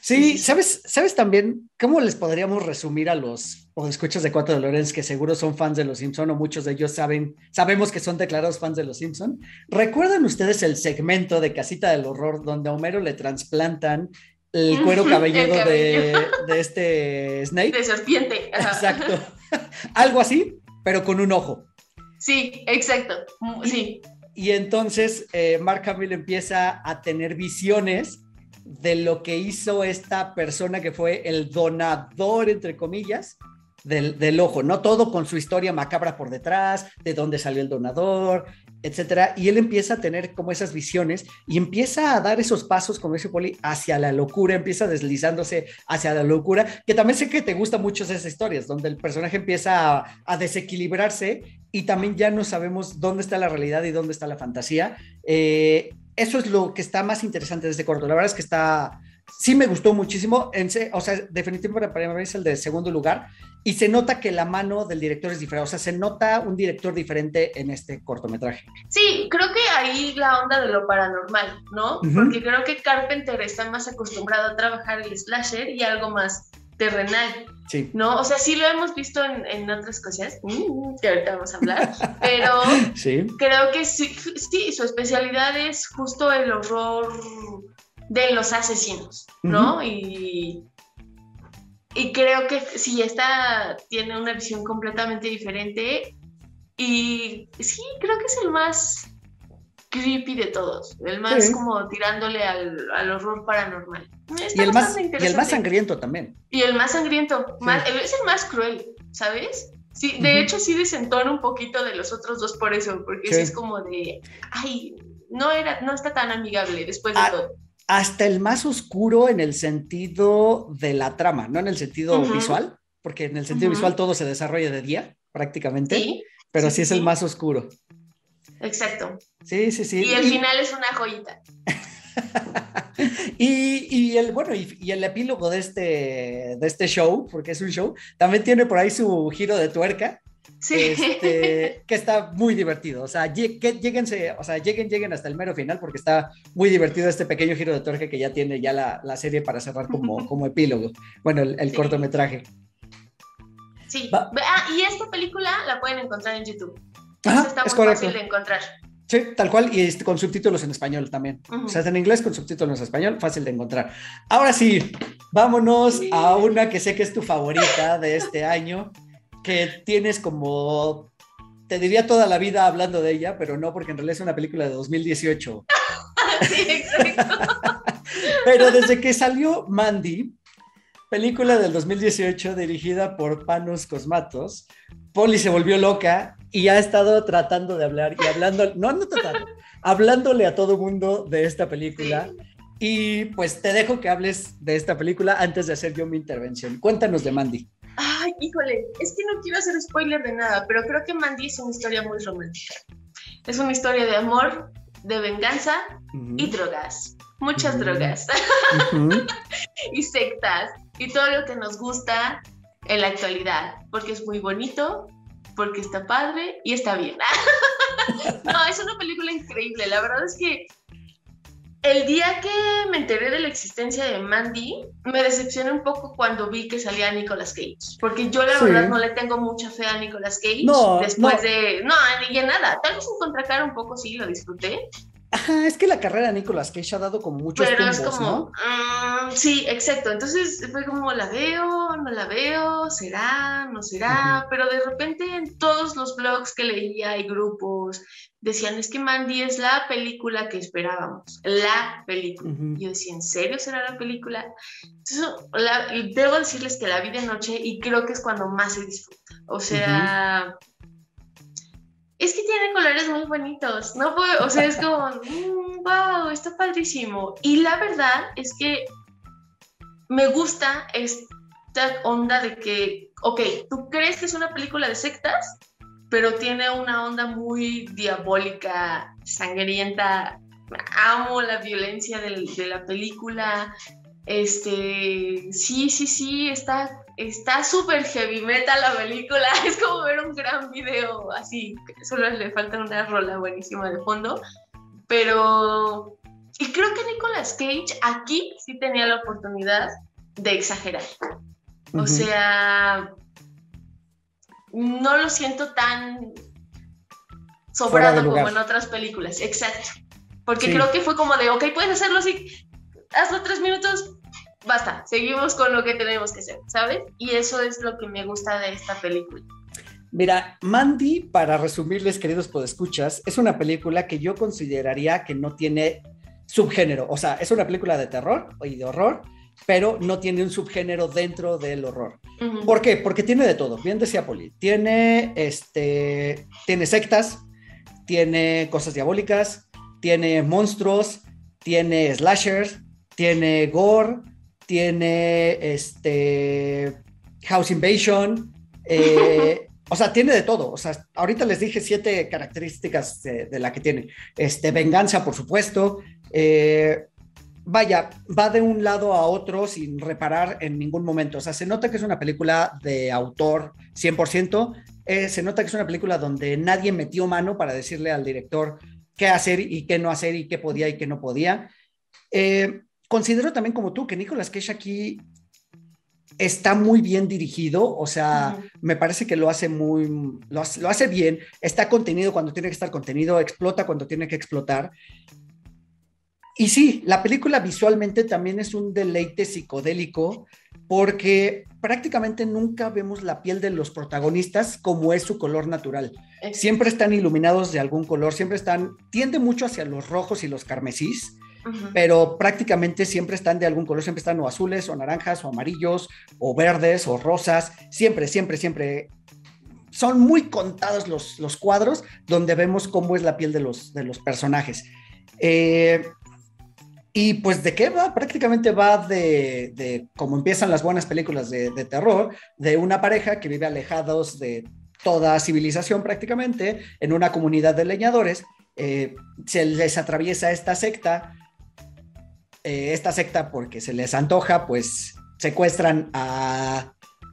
Speaker 1: Sí, ¿sabes, ¿sabes también cómo les podríamos resumir a los o escuchas de Cuatro de Lorenz que seguro son fans de Los Simpson o muchos de ellos saben, sabemos que son declarados fans de Los Simpson? ¿Recuerdan ustedes el segmento de Casita del Horror donde a Homero le trasplantan el cuero cabelludo de, de, este Snake?
Speaker 2: De serpiente.
Speaker 1: Exacto. Algo así, pero con un ojo.
Speaker 2: Sí, exacto. Sí.
Speaker 1: Y, entonces eh, Mark Hamill empieza a tener visiones de lo que hizo esta persona que fue el donador, entre comillas, del, del, ojo, ¿no? Todo con su historia macabra por detrás, de dónde salió el donador, etcétera. Y él empieza a tener como esas visiones y empieza a dar esos pasos, como dice Poli, hacia la locura, empieza deslizándose hacia la locura, que también sé que te gustan mucho esas historias, donde el personaje empieza a, desequilibrarse y también ya no sabemos dónde está la realidad y dónde está la fantasía. Eh, eso es lo que está más interesante de este corto. La verdad es que está, sí me gustó muchísimo, en, o sea, definitivamente para mí es el de segundo lugar, y se nota que la mano del director es diferente, o sea, se nota un director diferente en este cortometraje.
Speaker 2: Sí, creo que ahí la onda de lo paranormal, ¿no? Uh -huh. Porque creo que Carpenter está más acostumbrado a trabajar el slasher y algo más terrenal.
Speaker 1: Sí.
Speaker 2: ¿No? O sea, sí lo hemos visto en, en otras cosas, mm, que ahorita vamos a hablar, pero
Speaker 1: sí.
Speaker 2: creo que sí, sí, su especialidad es justo el horror de los asesinos, ¿no? Uh -huh. Y y creo que sí, esta tiene una visión completamente diferente. Y sí, creo que es el más creepy de todos. El más sí. como tirándole al, al horror paranormal.
Speaker 1: y el, más, y el más sangriento también.
Speaker 2: Y el más sangriento. Sí. Más, es el más cruel, ¿sabes? Sí, de uh -huh. hecho sí desentona un poquito de los otros dos por eso, porque sí. es como de, ay, no, era, no está tan amigable después de ah, todo
Speaker 1: hasta el más oscuro en el sentido de la trama, no en el sentido uh -huh. visual, porque en el sentido uh -huh. visual todo se desarrolla de día, prácticamente, ¿Sí? pero sí, es el más oscuro.
Speaker 2: Exacto.
Speaker 1: Sí, sí, sí.
Speaker 2: Y el y... final es una joyita.
Speaker 1: y, y, el bueno y, y, el epílogo de este de este show porque es un show también tiene por ahí su giro de tuerca
Speaker 2: Sí.
Speaker 1: Este, que está muy divertido. O sea, lleguense, o sea, lleguen, lleguen hasta el mero final porque está muy divertido este pequeño giro de tuerca que ya tiene ya la, la serie para cerrar como, como epílogo. Bueno, el, el sí. cortometraje.
Speaker 2: Sí. Va. Ah, y esta película la pueden encontrar en YouTube. Ajá, está muy
Speaker 1: correcto.
Speaker 2: fácil de encontrar.
Speaker 1: Sí, tal cual, y este, con subtítulos en español también. Uh -huh. O sea, en inglés con subtítulos en español, fácil de encontrar. Ahora sí, vámonos sí. a una que sé que es tu favorita de este año que tienes como, te diría toda la vida hablando de ella, pero no, porque en realidad es una película de 2018.
Speaker 2: sí, exacto.
Speaker 1: pero desde que salió Mandy, película del 2018 dirigida por Panos Cosmatos, Polly se volvió loca y ha estado tratando de hablar y hablando, no, no tratando, hablándole a todo mundo de esta película. Y pues te dejo que hables de esta película antes de hacer yo mi intervención. Cuéntanos de Mandy.
Speaker 2: Ay, híjole, es que no quiero hacer spoiler de nada, pero creo que Mandy es una historia muy romántica. Es una historia de amor, de venganza uh -huh. y drogas. Muchas uh -huh. drogas. Uh -huh. y sectas. Y todo lo que nos gusta en la actualidad. Porque es muy bonito, porque está padre y está bien. no, es una película increíble. La verdad es que el día que me enteré de la existencia de Mandy, me decepcioné un poco cuando vi que salía Nicolas Cage. Porque yo la sí. verdad no le tengo mucha fe a Nicolas Cage. No, después no. de... No, ni en nada. Tal vez en contracara un poco sí, lo disfruté.
Speaker 1: Ajá, es que la carrera de Nicolas Cage ha dado como muchos
Speaker 2: Pero
Speaker 1: tumbos,
Speaker 2: es como,
Speaker 1: ¿no?
Speaker 2: Um, sí, exacto. Entonces fue como, ¿la veo? ¿No la veo? ¿Será? ¿No será? Uh -huh. Pero de repente en todos los blogs que leía y grupos decían, es que Mandy es la película que esperábamos. La película. Uh -huh. Yo decía, ¿en serio será la película? Entonces, la, debo decirles que la vi de noche y creo que es cuando más se disfruta. O sea... Uh -huh es que tiene colores muy bonitos, no puedo, o sea, es como, wow, está padrísimo. Y la verdad es que me gusta esta onda de que, ok, tú crees que es una película de sectas, pero tiene una onda muy diabólica, sangrienta. Amo la violencia de la película. Este, sí, sí, sí, está está súper heavy metal la película, es como ver un gran video así, solo le falta una rola buenísima de fondo, pero... Y creo que Nicolas Cage aquí sí tenía la oportunidad de exagerar. O uh -huh. sea, no lo siento tan sobrado como en otras películas, exacto. Porque sí. creo que fue como de, ok, puedes hacerlo así, hazlo tres minutos, basta, seguimos con lo que tenemos que hacer, ¿sabes? Y eso es lo que me gusta de esta película.
Speaker 1: Mira, Mandy, para resumirles, queridos podescuchas, es una película que yo consideraría que no tiene subgénero. O sea, es una película de terror y de horror, pero no tiene un subgénero dentro del horror. ¿Por qué? Porque tiene de todo, bien decía Poli. Tiene, este, tiene sectas, tiene cosas diabólicas, tiene monstruos, tiene slashers, tiene gore, tiene este, house invasion, eh, o sea, tiene de todo. O sea, ahorita les dije siete características de, la que tiene. Este, venganza, por supuesto. Eh, vaya, va de un lado a otro sin reparar en ningún momento. O sea, se nota que es una película de autor 100%. Eh, se nota que es una película donde nadie metió mano para decirle al director qué hacer y qué no hacer y qué podía y qué no podía. Eh, considero también como tú que Nicolas Cage aquí está muy bien dirigido, o sea, me parece que lo hace muy, lo lo hace, bien, está contenido cuando tiene que estar contenido, explota cuando tiene que explotar. Y sí, la película visualmente también es un deleite psicodélico porque prácticamente nunca vemos la piel de los protagonistas como es su color natural. Siempre están iluminados de algún color, siempre están, tiende mucho hacia los rojos y los carmesís, pero prácticamente siempre están de algún color, siempre están o azules o naranjas o amarillos o verdes o rosas, siempre, siempre, siempre. Son muy contados los, los cuadros donde vemos cómo es la piel de los, de los personajes. Eh, y pues de qué va, prácticamente va de, de cómo empiezan las buenas películas de, terror, de una pareja que vive alejados de toda civilización prácticamente, en una comunidad de leñadores, eh, se les atraviesa esta secta, eh, esta secta porque se les antoja, pues secuestran a,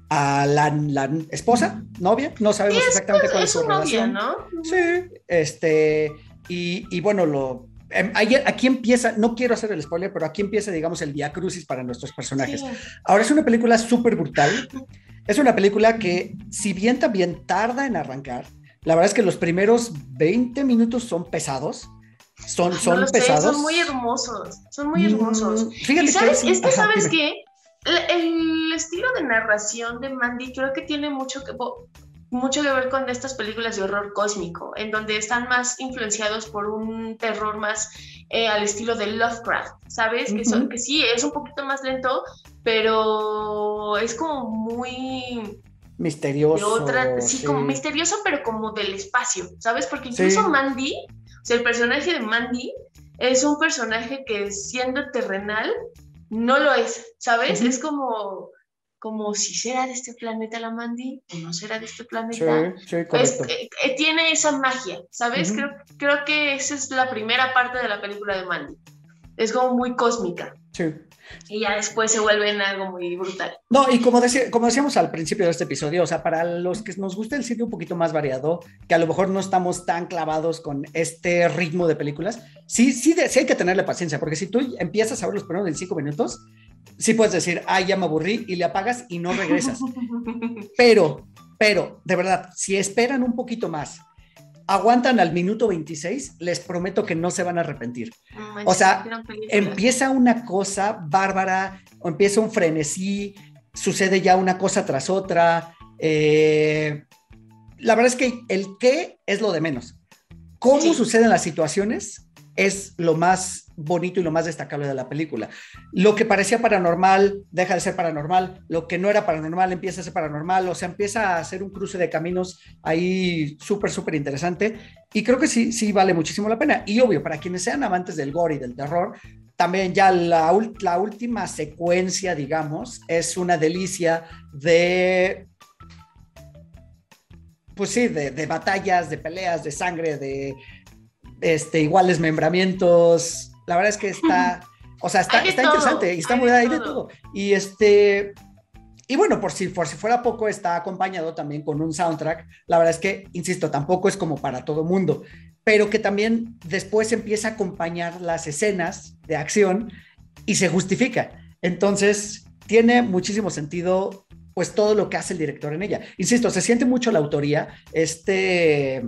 Speaker 1: a la, esposa, novia, no sabemos exactamente cuál es su relación. ¿no? Sí, este, y, y bueno, lo Em, aquí empieza, no quiero hacer el spoiler, pero aquí empieza, digamos, el via crucis para nuestros personajes. Ahora es una película súper brutal. Es una película que, si bien también tarda en arrancar, la verdad es que los primeros 20 minutos son pesados. Son, son pesados.
Speaker 2: son muy hermosos. Son muy hermosos. Mm, fíjate sabes, que, es que, ¿sabes qué? el, estilo de narración de Mandy creo que tiene mucho que mucho que ver con estas películas de horror cósmico, en donde están más influenciados por un terror más eh, al estilo de Lovecraft, ¿sabes? que, son, que sí, es un poquito más lento, pero es como muy...
Speaker 1: Misterioso.
Speaker 2: sí, como misterioso, pero como del espacio, ¿sabes? Porque incluso Mandy, o sea, el personaje de Mandy es un personaje que siendo terrenal, no lo es, ¿sabes? Es como como si será de este planeta la Mandy o no será de este planeta. Sí, sí, pues, eh, eh, tiene esa magia, ¿sabes? creo, creo que esa es la primera parte de la película de Mandy. Es como muy cósmica. Sí. Y ya después se vuelve en algo muy brutal.
Speaker 1: No, y como, decía, como decíamos al principio de este episodio, o sea, para los que nos gusta el cine un poquito más variado, que a lo mejor no estamos tan clavados con este ritmo de películas, sí, sí, sí hay que tenerle paciencia, porque si tú empiezas a ver los primeros en cinco minutos, sí puedes decir, ay, ya me aburrí y le apagas y no regresas. pero, pero, de verdad, si esperan un poquito más, aguantan al minuto 26, les prometo que no se van a arrepentir. o sea, empieza una cosa bárbara, o empieza un frenesí, sucede ya una cosa tras otra. Eh, la verdad es que el qué es lo de menos. ¿Cómo suceden las situaciones? Es lo más bonito y lo más destacable de la película. Lo que parecía paranormal deja de ser paranormal, lo que no era paranormal empieza a ser paranormal, o sea, empieza a ser un cruce de caminos ahí súper, súper interesante y creo que sí, sí vale muchísimo la pena. Y obvio, para quienes sean amantes del gore y del terror, también ya la, última secuencia, digamos, es una delicia de pues sí, de, batallas, de peleas, de sangre, de, este, igual desmembramientos. La verdad es que está, o sea, está, está interesante y está muy ahí de todo. Y este, y bueno, por si, por si fuera poco, está acompañado también con un soundtrack. La verdad es que, insisto, tampoco es como para todo mundo, pero que también después empieza a acompañar las escenas de acción y se justifica. Entonces, tiene muchísimo sentido, pues todo lo que hace el director en ella. Insisto, se siente mucho la autoría. Este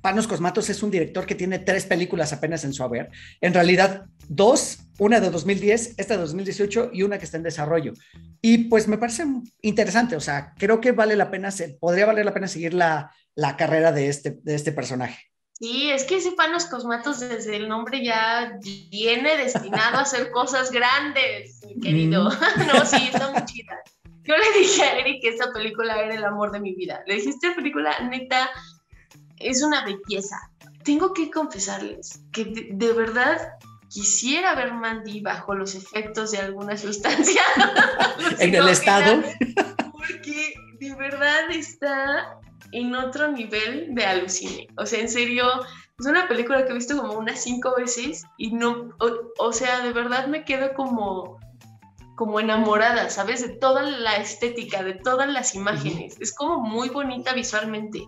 Speaker 1: Panos Cosmatos es un director que tiene tres películas apenas en su haber. En realidad, dos, una de 2010, esta de 2018 y una que está en desarrollo. Y pues me parece interesante, o sea, creo que vale la pena, podría valer la pena seguir la, carrera de este, de este personaje.
Speaker 2: Sí, es que ese Panos Cosmatos desde el nombre ya viene destinado a hacer cosas grandes, mi querido. no, sí, está muy chida. Yo le dije a Eric que esta película era el amor de mi vida. Le dije, esta película neta es una belleza. Tengo que confesarles que de, verdad quisiera ver Mandy bajo los efectos de alguna sustancia.
Speaker 1: en el estado.
Speaker 2: Porque de verdad está en otro nivel de alucine. O sea, en serio, es una película que he visto como unas cinco veces y no, o, sea, de verdad me quedo como como enamorada, ¿sabes? De toda la estética, de todas las imágenes. Es como muy bonita visualmente,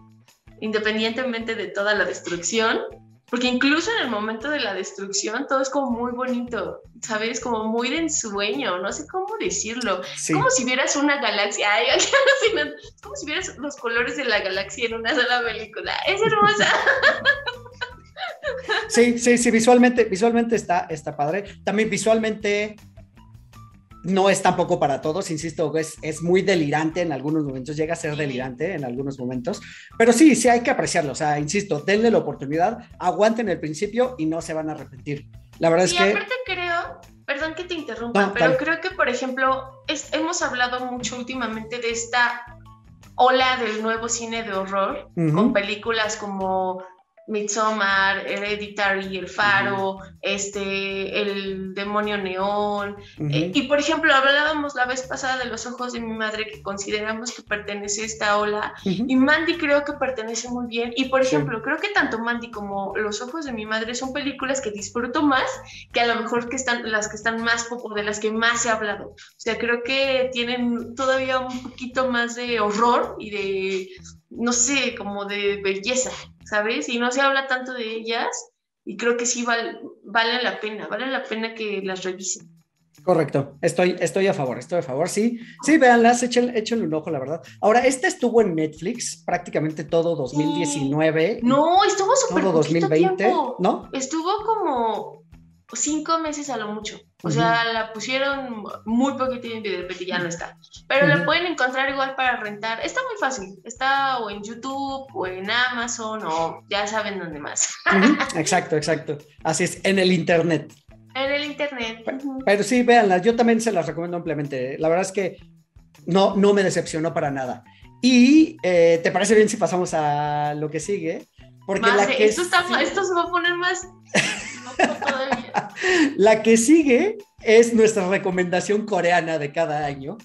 Speaker 2: independientemente de toda la destrucción, porque incluso en el momento de la destrucción todo es como muy bonito, ¿sabes? Como muy de ensueño, no sé cómo decirlo. Como si vieras una galaxia, ay, es como si vieras los colores de la galaxia en una sola película. Es hermosa.
Speaker 1: Sí, sí, sí, visualmente, visualmente está, está padre. También visualmente no es tampoco para todos, insisto, es, es muy delirante en algunos momentos, llega a ser delirante en algunos momentos, pero sí, sí hay que apreciarlo, o sea, insisto, denle la oportunidad, aguanten el principio y no se van a arrepentir. La verdad es que...
Speaker 2: aparte creo, perdón que te interrumpa, pero creo que, por ejemplo, hemos hablado mucho últimamente de esta ola del nuevo cine de horror, con películas como Midsommar, Hereditary, El Faro, este, El Demonio Neón. Eh, y por ejemplo, hablábamos la vez pasada de Los Ojos de mi Madre, que consideramos que pertenece a esta ola. Y Mandy creo que pertenece muy bien. Y por ejemplo, creo que tanto Mandy como Los Ojos de mi Madre son películas que disfruto más que a lo mejor que están, las que están más poco, de las que más ha hablado. O sea, creo que tienen todavía un poquito más de horror y de no sé, como de belleza, ¿sabes? Y no se habla tanto de ellas y creo que sí vale, vale la pena, vale la pena que las revisen.
Speaker 1: Correcto, estoy, estoy a favor, estoy a favor, sí, sí, véanlas, échenle, échenle un ojo, la verdad. Ahora, esta estuvo en Netflix prácticamente todo 2019.
Speaker 2: No, estuvo súper
Speaker 1: Todo 2020,
Speaker 2: tiempo.
Speaker 1: ¿no?
Speaker 2: Estuvo como cinco meses a lo mucho. O sea, la pusieron muy poquito y de repente ya no está. Pero la pueden encontrar igual para rentar. Está muy fácil. Está o en YouTube o en Amazon o ya saben dónde más.
Speaker 1: Exacto, exacto. Así es, en el Internet.
Speaker 2: En el Internet.
Speaker 1: Pero, sí, véanla. Yo también se las recomiendo ampliamente. La verdad es que no, no me decepcionó para nada. Y eh, ¿te parece bien si pasamos a lo que sigue?
Speaker 2: Porque la que esto, está, esto se va a poner más
Speaker 1: La que sigue es nuestra recomendación coreana de cada año.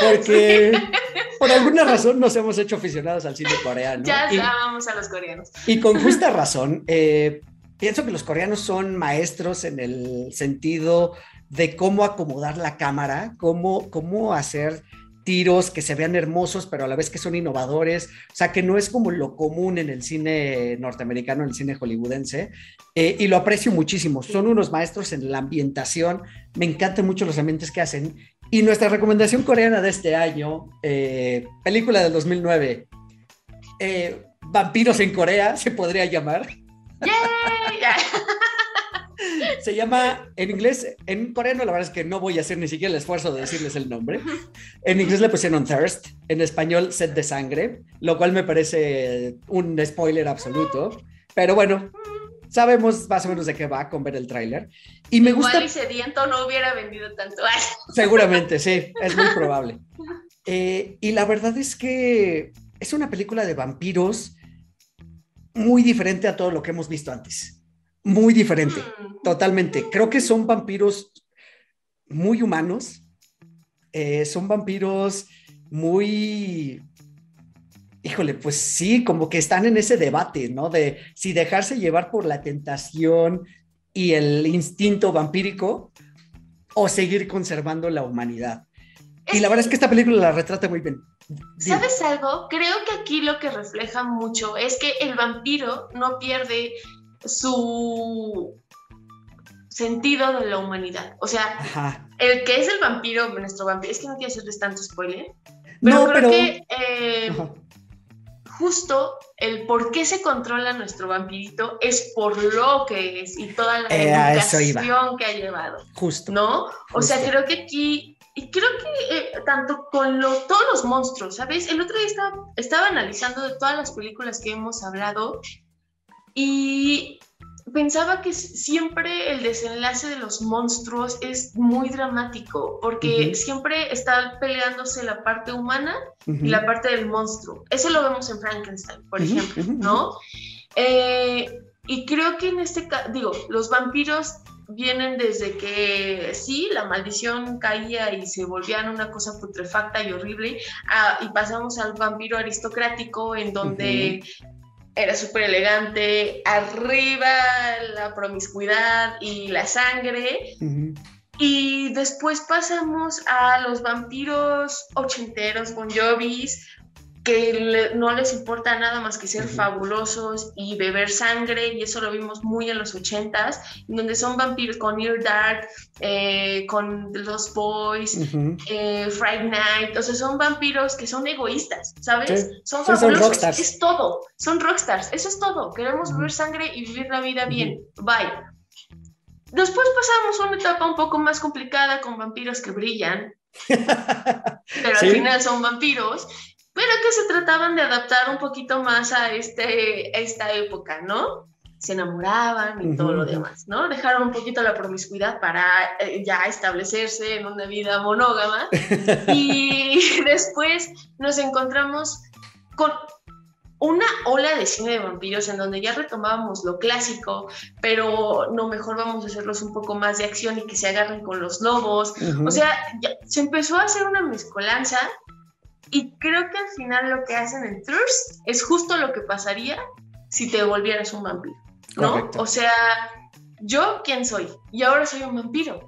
Speaker 1: Porque por alguna razón nos hemos hecho aficionados al cine coreano.
Speaker 2: Ya vamos a los coreanos.
Speaker 1: Y con justa razón, eh, pienso que los coreanos son maestros en el sentido de cómo acomodar la cámara, cómo, cómo hacer tiros que se vean hermosos, pero a la vez que son innovadores, o sea, que no es como lo común en el cine norteamericano, en el cine hollywoodense, eh, y lo aprecio muchísimo. Son unos maestros en la ambientación, me encantan mucho los ambientes que hacen. Y nuestra recomendación coreana de este año, eh, película del 2009, eh, Vampiros en Corea, se podría llamar. Se llama, en inglés, en coreano la verdad es que no voy a hacer ni siquiera el esfuerzo de decirles el nombre. En inglés le pusieron Thirst, en español Sed de Sangre, lo cual me parece un spoiler absoluto. Pero bueno, sabemos más o menos de qué va con ver el tráiler. Y me
Speaker 2: Igual
Speaker 1: gusta...
Speaker 2: y sediento no hubiera vendido tanto.
Speaker 1: Seguramente, sí, es muy probable. Eh, y la verdad es que es una película de vampiros muy diferente a todo lo que hemos visto antes muy diferente, mm. totalmente. Creo que son vampiros muy humanos, eh, son vampiros muy, híjole, pues sí, como que están en ese debate, ¿no? De si dejarse llevar por la tentación y el instinto vampírico o seguir conservando la humanidad. Y la verdad es que esta película la retrata muy bien.
Speaker 2: ¿Sabes algo? Creo que aquí lo que refleja mucho es que el vampiro no pierde su sentido de la humanidad. O sea, el que es el vampiro, nuestro vampiro, es que no quiero hacerles tanto spoiler, pero creo que eh, justo el por qué se controla nuestro vampirito es por lo que es y toda la eh, educación que ha llevado.
Speaker 1: Justo.
Speaker 2: ¿No? O sea, creo que aquí y creo que eh, tanto con los, todos los monstruos, ¿sabes? El otro día estaba, estaba analizando de todas las películas que hemos hablado y pensaba que siempre el desenlace de los monstruos es muy dramático, porque siempre está peleándose la parte humana y la parte del monstruo. Eso lo vemos en Frankenstein, por ejemplo, ¿no? Eh, y creo que en este caso, digo, los vampiros vienen desde que sí, la maldición caía y se volvían una cosa putrefacta y horrible, y pasamos al vampiro aristocrático en donde era súper elegante, arriba la promiscuidad y la sangre. Y después pasamos a los vampiros ochenteros, Bon Jovis, que no les importa nada más que ser fabulosos y beber sangre, y eso lo vimos muy en los ochentas, donde son vampiros con Near Dark, eh, con Los Boys, eh, Friday Night, o sea, son vampiros que son egoístas, ¿sabes? Son fabulosos, es todo, son rockstars, eso es todo, queremos beber sangre y vivir la vida bien, bye. Después pasamos a una etapa un poco más complicada con vampiros que brillan, pero al final son vampiros pero que se trataban de adaptar un poquito más a, este, esta época, ¿no? Se enamoraban y todo lo demás, ¿no? Dejaron un poquito la promiscuidad para eh, ya establecerse en una vida monógama. y después nos encontramos con una ola de cine de vampiros en donde ya retomábamos lo clásico, pero no, mejor vamos a hacerlos un poco más de acción y que se agarren con los lobos. O sea, se empezó a hacer una mezcolanza y creo que al final lo que hacen en Thirst es justo lo que pasaría si te volvieras un vampiro, ¿no? O sea, yo quién soy y ahora soy un vampiro.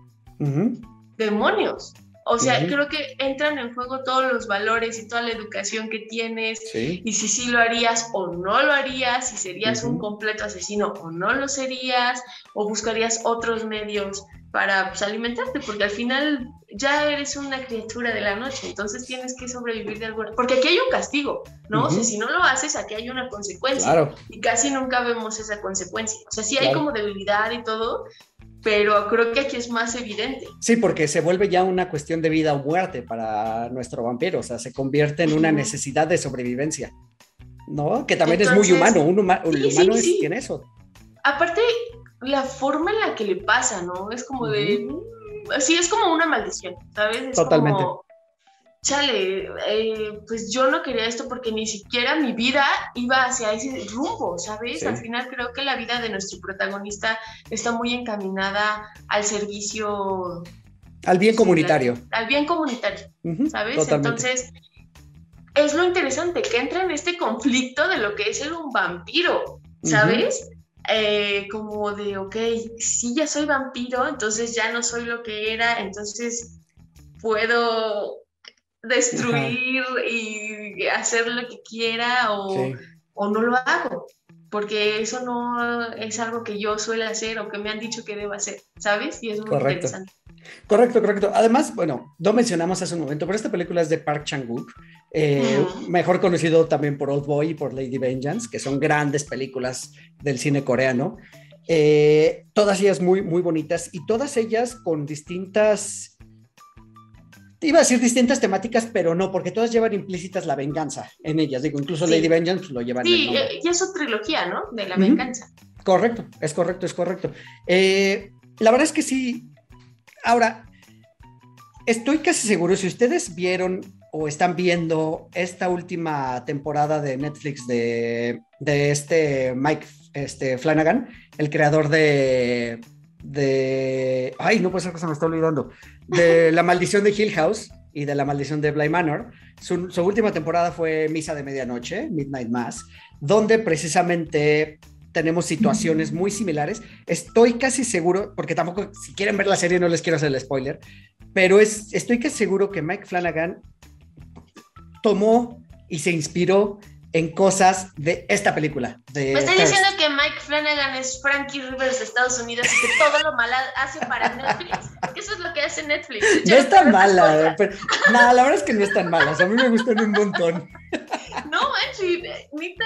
Speaker 2: Demonios. O sea, creo que entran en juego todos los valores y toda la educación que tienes y si sí lo harías o no lo harías, si serías un completo asesino o no lo serías, o buscarías otros medios para pues, alimentarte, porque al final ya eres una criatura de la noche, entonces tienes que sobrevivir de alguna Porque aquí hay un castigo, ¿no? O sea, si no lo haces, aquí hay una consecuencia. Y casi nunca vemos esa consecuencia. O sea, sí hay como debilidad y todo, pero creo que aquí es más evidente.
Speaker 1: Sí, porque se vuelve ya una cuestión de vida o muerte para nuestro vampiro, o sea, se convierte en una necesidad de sobrevivencia, ¿no? Que también es muy humano, un, humano es, tiene eso.
Speaker 2: Aparte, la forma en la que le pasa, ¿no? Es como de... Sí, es como una maldición, ¿sabes?
Speaker 1: Totalmente.
Speaker 2: chale, eh, pues yo no quería esto porque ni siquiera mi vida iba hacia ese rumbo, ¿sabes? Al final creo que la vida de nuestro protagonista está muy encaminada al servicio...
Speaker 1: Al bien comunitario.
Speaker 2: Al, bien comunitario, ¿sabes? Entonces, es lo interesante, que entra en este conflicto de lo que es ser un vampiro, ¿sabes? Eh, como de, ok, si ya soy vampiro, entonces ya no soy lo que era, entonces puedo destruir y hacer lo que quiera o, o, no lo hago, porque eso no es algo que yo suele hacer o que me han dicho que debo hacer, ¿sabes? Y es muy interesante.
Speaker 1: Correcto, correcto. Además, bueno, no mencionamos hace un momento, pero esta película es de Park Chang-wook, eh, mejor conocido también por Old Boy y por Lady Vengeance, que son grandes películas del cine coreano. Eh, todas ellas muy, muy bonitas y todas ellas con distintas, iba a decir distintas temáticas, pero no, porque todas llevan implícitas la venganza en ellas. Digo, incluso Lady Vengeance lo lleva
Speaker 2: Sí, eh, y es su trilogía, ¿no? De la venganza.
Speaker 1: Correcto, es correcto, es correcto. la verdad es que sí, Ahora, estoy casi seguro, si ustedes vieron o están viendo esta última temporada de Netflix de, este Mike este, Flanagan, el creador de, de... Ay, no puede ser que se me está olvidando. De La maldición de Hill House y de La maldición de Bly Manor. Su última temporada fue Misa de Medianoche, Midnight Mass, donde precisamente tenemos situaciones muy similares. Estoy casi seguro, porque tampoco, si quieren ver la serie, no les quiero hacer el spoiler, pero es, estoy casi seguro que Mike Flanagan tomó y se inspiró en cosas de esta película.
Speaker 2: De Me estás diciendo que Mike Flanagan es Frankie Rivers de Estados Unidos y que todo lo malo hace para Netflix. Eso es lo que hace Netflix.
Speaker 1: No es tan mala. Pero, no, la verdad es que no es tan mala. a mí me gustan un montón.
Speaker 2: No, manchi, nita.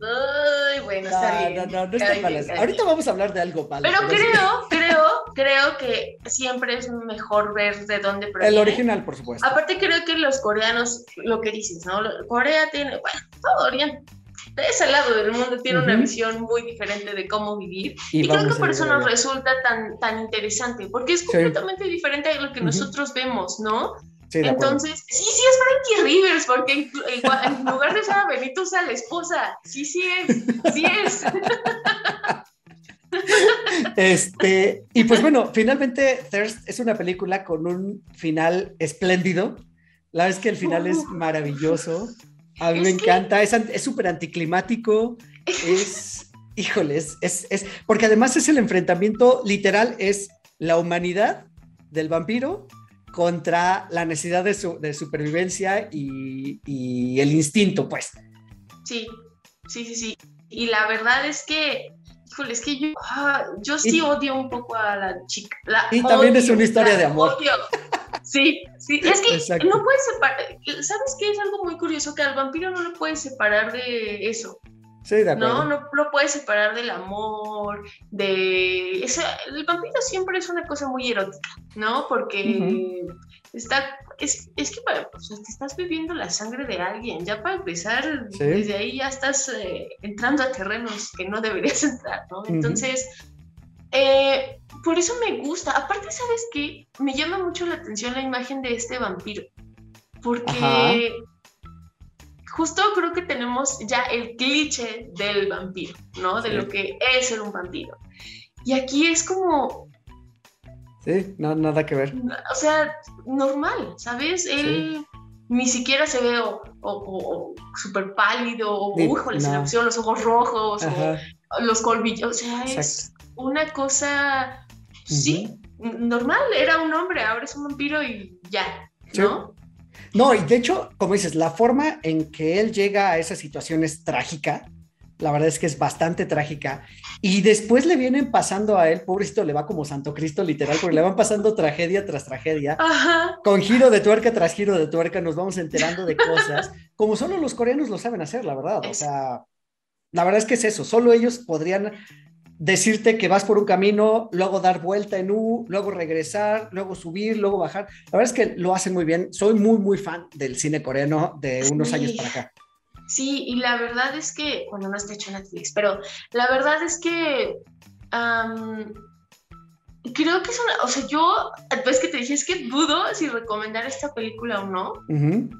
Speaker 2: Ay, bueno, está bien.
Speaker 1: No, no, no, es tan mala. Ahorita vamos a hablar de algo malo.
Speaker 2: Pero, creo, creo creo que siempre es mejor ver de dónde
Speaker 1: proviene. El original, por supuesto.
Speaker 2: Aparte creo que los coreanos, lo que dices, ¿no? Corea tiene, bueno, todo Oriente, de ese lado del mundo tiene una visión muy diferente de cómo vivir. Y, creo que por eso nos resulta tan, tan interesante, porque es completamente diferente a lo que nosotros vemos, ¿no? Entonces, sí, sí es Frankie Rivers, porque en, lugar de ser a Benito usa la esposa. Sí, sí es, sí es.
Speaker 1: Este, y pues bueno, finalmente Thirst es una película con un final espléndido. La verdad es que el final es maravilloso. A mí me encanta, es súper anticlimático, es, híjoles, es, es, porque además es el enfrentamiento literal, es la humanidad del vampiro contra la necesidad de, su, de supervivencia y, y, el instinto, pues.
Speaker 2: Sí, sí, sí, sí. Y la verdad es que, híjole, es que yo, ah, yo sí odio un poco a la chica.
Speaker 1: y también es una historia de amor.
Speaker 2: Sí, sí, es que no puedes separar, ¿sabes qué? Es algo muy curioso que al vampiro no lo puedes separar de eso.
Speaker 1: Sí, de acuerdo.
Speaker 2: No, no lo puedes separar del amor, de... el vampiro siempre es una cosa muy erótica, ¿no? Porque está... Es, es que pues, te estás bebiendo la sangre de alguien. Ya para empezar, desde ahí ya estás eh, entrando a terrenos que no deberías entrar, ¿no? Entonces, eh, por eso me gusta. Aparte, ¿sabes qué? Me llama mucho la atención la imagen de este vampiro. Porque justo creo que tenemos ya el cliché del vampiro, ¿no? De lo que es ser un vampiro. Y aquí es como...
Speaker 1: Sí, no, nada que ver.
Speaker 2: O sea, normal, ¿sabes? Él ni siquiera se ve o, súper pálido, o, híjole, se le pusieron los ojos rojos, o los colmillos, o sea, es una cosa sí, normal, era un hombre, ahora es un vampiro y ya, ¿no?
Speaker 1: No, y de hecho, como dices, la forma en que él llega a esa situación es trágica. La verdad es que es bastante trágica. Y después le vienen pasando a él, pobrecito, le va como Santo Cristo literal, porque le van pasando tragedia tras tragedia. Con giro de tuerca tras giro de tuerca nos vamos enterando de cosas, como solo los coreanos lo saben hacer, la verdad. O sea, la verdad es que es eso, solo ellos podrían decirte que vas por un camino, luego dar vuelta en U, luego regresar, luego subir, luego bajar. La verdad es que lo hacen muy bien. Soy muy, muy fan del cine coreano de unos años para acá.
Speaker 2: Sí, y la verdad es que, bueno, no está hecho Netflix, pero la verdad es que creo que es una, o sea, yo, después que te dije, es que dudo si recomendar esta película o no,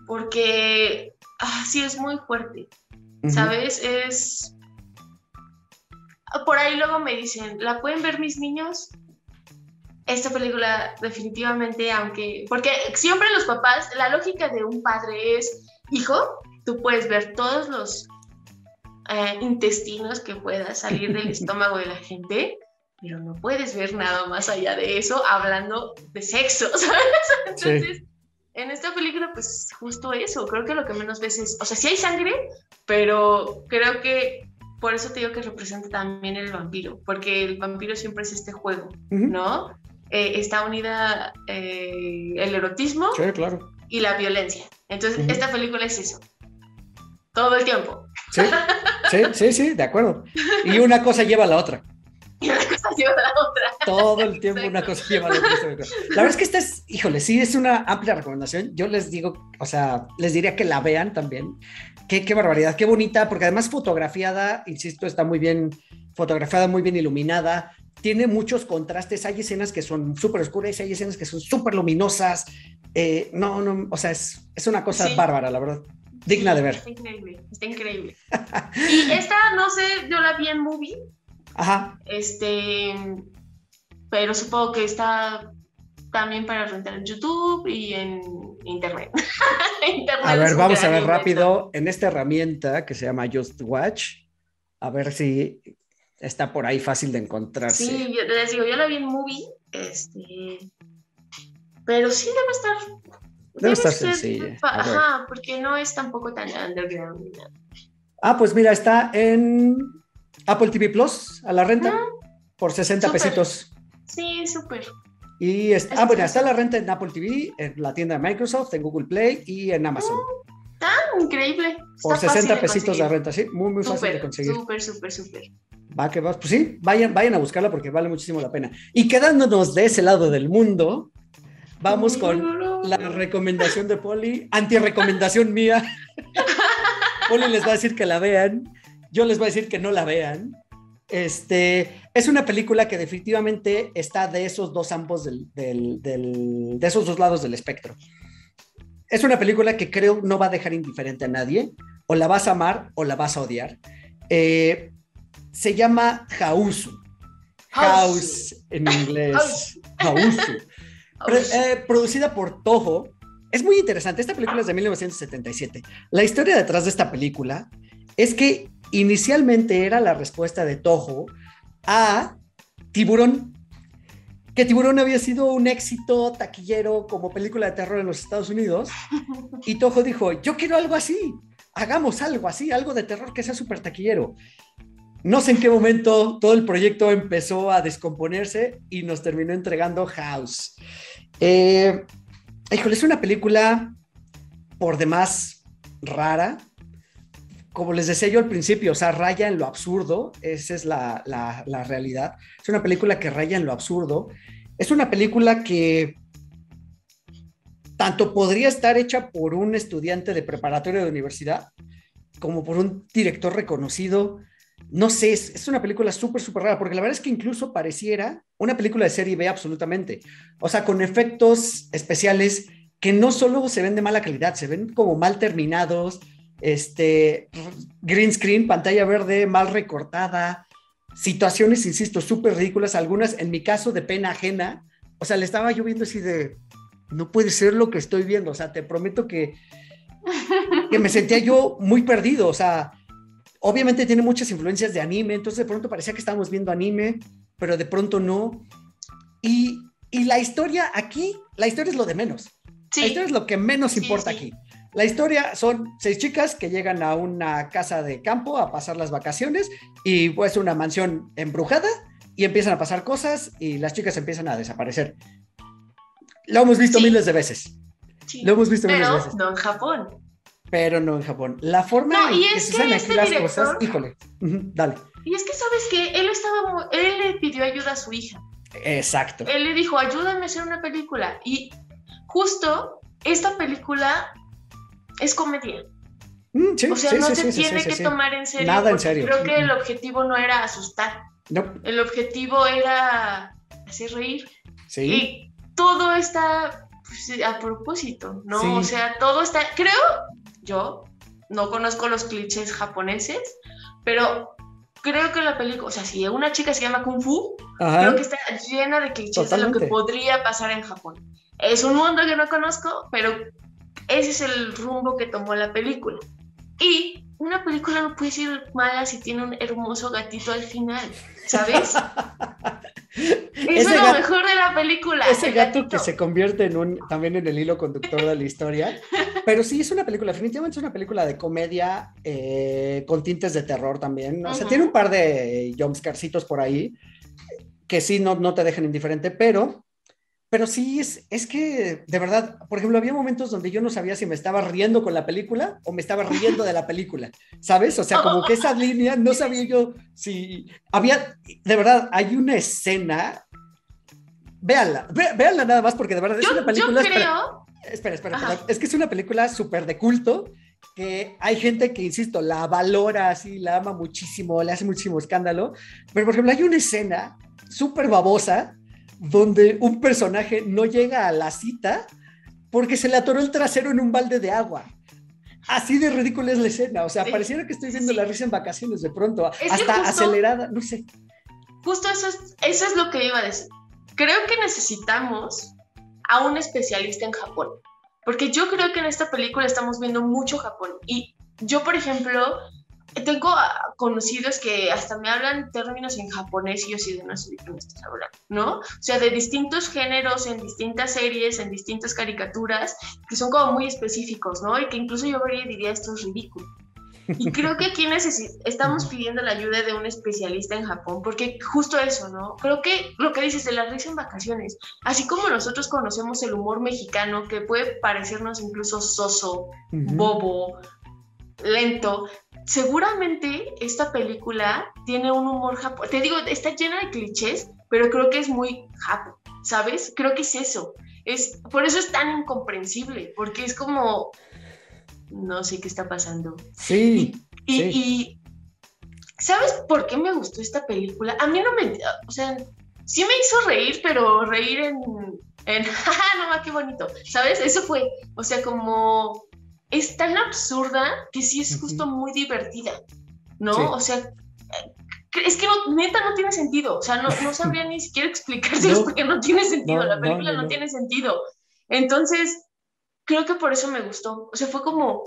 Speaker 2: porque ah, sí es muy fuerte, ¿sabes? Es por ahí luego me dicen, ¿la pueden ver mis niños? Esta película definitivamente, aunque, porque siempre los papás, la lógica de un padre es, hijo, tú puedes ver todos los eh, intestinos que puedas salir del estómago de la gente, pero no puedes ver nada más allá de eso hablando de sexo, ¿sabes? Entonces, en esta película, pues justo eso, creo que lo que menos veces, o sea, sí hay sangre, pero creo que por eso te digo que representa también el vampiro, porque el vampiro siempre es este juego, ¿no? Eh, está unida eh, el erotismo
Speaker 1: claro.
Speaker 2: y la violencia. Entonces, esta película es eso. Todo el tiempo.
Speaker 1: Sí, sí, sí, sí, de acuerdo. Y una cosa lleva a la otra.
Speaker 2: Y una cosa lleva a la otra.
Speaker 1: Todo el tiempo una cosa lleva a la otra. La verdad es que esta es, híjole, sí, es una amplia recomendación. Yo les digo, o sea, les diría que la vean también. Qué, barbaridad, qué bonita, porque además fotografiada, insisto, está muy bien fotografiada, muy bien iluminada, tiene muchos contrastes, hay escenas que son súper oscuras, hay escenas que son súper luminosas, eh, no, no, o sea, es, es una cosa bárbara, la verdad, digna de ver.
Speaker 2: Está increíble, está increíble. y esta, no sé, yo la vi en movie.
Speaker 1: Ajá.
Speaker 2: Este, pero supongo que está también para rentar en YouTube y en Internet.
Speaker 1: a ver, vamos a ver rápido en esta herramienta que se llama Just Watch, a ver si está por ahí fácil de encontrarse.
Speaker 2: Sí, les digo, yo la vi en Movie, este, pero sí debe estar.
Speaker 1: Debe, estar sencilla.
Speaker 2: Ajá, porque no es tampoco tan underground.
Speaker 1: Ah, pues mira, está en Apple TV Plus a la renta ah, por 60 pesitos.
Speaker 2: Sí, súper.
Speaker 1: Y está, ah, bueno, está la renta en Apple TV, en la tienda de Microsoft, en Google Play y en Amazon.
Speaker 2: Ah, increíble.
Speaker 1: Por 60 pesitos de renta, sí, muy, muy fácil de conseguir.
Speaker 2: Súper, súper, súper.
Speaker 1: Va que va. Pues sí, vayan, vayan a buscarla porque vale muchísimo la pena. Y quedándonos de ese lado del mundo, vamos con la recomendación de Poli, anti-recomendación mía. Poli les va a decir que la vean, yo les voy a decir que no la vean. Este, es una película que definitivamente está de esos dos ambos del, de esos dos lados del espectro. Es una película que creo no va a dejar indiferente a nadie. O la vas a amar o la vas a odiar. Eh, se llama Hausu. House en inglés. Hausu. Eh, producida por Toho. Es muy interesante. Esta película es de 1977. La historia detrás de esta película es que inicialmente era la respuesta de Toho a Tiburón. Que Tiburón había sido un éxito taquillero como película de terror en los Estados Unidos. Y Toho dijo: Yo quiero algo así. Hagamos algo así, algo de terror que sea súper taquillero. No sé en qué momento todo el proyecto empezó a descomponerse y nos terminó entregando House. Eh, híjole, es una película por demás rara. Como les decía yo al principio, o sea, raya en lo absurdo, esa es la, la realidad. Es una película que raya en lo absurdo. Es una película que tanto podría estar hecha por un estudiante de preparatoria de universidad como por un director reconocido no sé, es, una película súper, súper rara, porque la verdad es que incluso pareciera una película de serie B absolutamente. O sea, con efectos especiales que no solo se ven de mala calidad, se ven como mal terminados, este, green screen, pantalla verde mal recortada, situaciones, insisto, súper ridículas, algunas en mi caso de pena ajena. O sea, le estaba yo viendo así de, no puede ser lo que estoy viendo, o sea, te prometo que, que me sentía yo muy perdido, o sea, Obviamente tiene muchas influencias de anime, entonces de pronto parecía que estábamos viendo anime, pero de pronto no. Y, la historia aquí, la historia es lo de menos. La historia es lo que menos importa aquí. La historia son seis chicas que llegan a una casa de campo a pasar las vacaciones y pues una mansión embrujada y empiezan a pasar cosas y las chicas empiezan a desaparecer. Lo hemos visto miles de veces. Lo hemos visto miles de veces.
Speaker 2: No en Japón
Speaker 1: pero no en Japón. La forma
Speaker 2: en que, se aquí este las cosas,
Speaker 1: híjole, dale.
Speaker 2: Y es que sabes que él estaba, él le pidió ayuda a su hija.
Speaker 1: Exacto.
Speaker 2: Él le dijo, ayúdame a hacer una película. Y justo esta película es comedia.
Speaker 1: Mm, sí,
Speaker 2: o sea, no se tiene que tomar en serio.
Speaker 1: Nada en serio.
Speaker 2: Creo que el objetivo no era asustar.
Speaker 1: No.
Speaker 2: El objetivo era hacer reír.
Speaker 1: Sí.
Speaker 2: Y todo está pues, a propósito, ¿no? O sea, todo está, creo, yo no conozco los clichés japoneses, pero creo que la película, o sea, si una chica se llama Kung Fu, creo que está llena de clichés de lo que podría pasar en Japón. Es un mundo que no conozco, pero ese es el rumbo que tomó la película. Y una película no puede ser mala si tiene un hermoso gatito al final, ¿sabes? Eso es lo mejor de la película.
Speaker 1: Ese gato que se convierte en un, también en el hilo conductor de la historia. Pero sí, es una película, definitivamente es una película de comedia eh, con tintes de terror también. O sea, tiene un par de jumpscarcitos por ahí que sí no, no te dejan indiferente, pero pero sí, es, es que, de verdad, por ejemplo, había momentos donde yo no sabía si me estaba riendo con la película o me estaba riendo de la película, ¿sabes? O sea, como que esa línea, no sabía yo si había, de verdad, hay una escena, véanla, véanla nada más porque de verdad es una película...
Speaker 2: Yo creo...
Speaker 1: Espera, espera, espera, es que es una película súper de culto, que hay gente que, insisto, la valora así, la ama muchísimo, le hace muchísimo escándalo, pero por ejemplo hay una escena súper babosa donde un personaje no llega a la cita porque se le atoró el trasero en un balde de agua. Así de ridícula es la escena. O sea, pareciera que estoy viendo la risa en vacaciones de pronto, hasta acelerada, no sé.
Speaker 2: Justo eso es, eso es lo que iba a decir. Creo que necesitamos a un especialista en Japón. Porque yo creo que en esta película estamos viendo mucho Japón. Y yo, por ejemplo, tengo conocidos que hasta me hablan términos en japonés y yo sí de no sé de qué me estás hablando, ¿no? O sea, de distintos géneros, en distintas series, en distintas caricaturas, que son como muy específicos, ¿no? Y que incluso yo diría esto es ridículo. Y creo que aquí estamos pidiendo la ayuda de un especialista en Japón, porque justo eso, ¿no? Creo que lo que dices de la risa en vacaciones, así como nosotros conocemos el humor mexicano, que puede parecernos incluso soso, bobo, lento, seguramente esta película tiene un humor japonés. Te digo, está llena de clichés, pero creo que es muy japo, ¿sabes? Creo que es eso. Es, por eso es tan incomprensible, porque es como, no sé qué está pasando.
Speaker 1: Sí.
Speaker 2: Y, y, ¿sabes por qué me gustó esta película? A mí no me, o sea, sí me hizo reír, pero reír en, en, no, qué bonito, ¿sabes? Eso fue, o sea, como es tan absurda que sí es justo muy divertida, ¿no? O sea, es que no, neta no tiene sentido, o sea, no, no sabría ni siquiera explicárselos porque no tiene sentido, la película no, tiene sentido. Entonces, creo que por eso me gustó, o sea, fue como,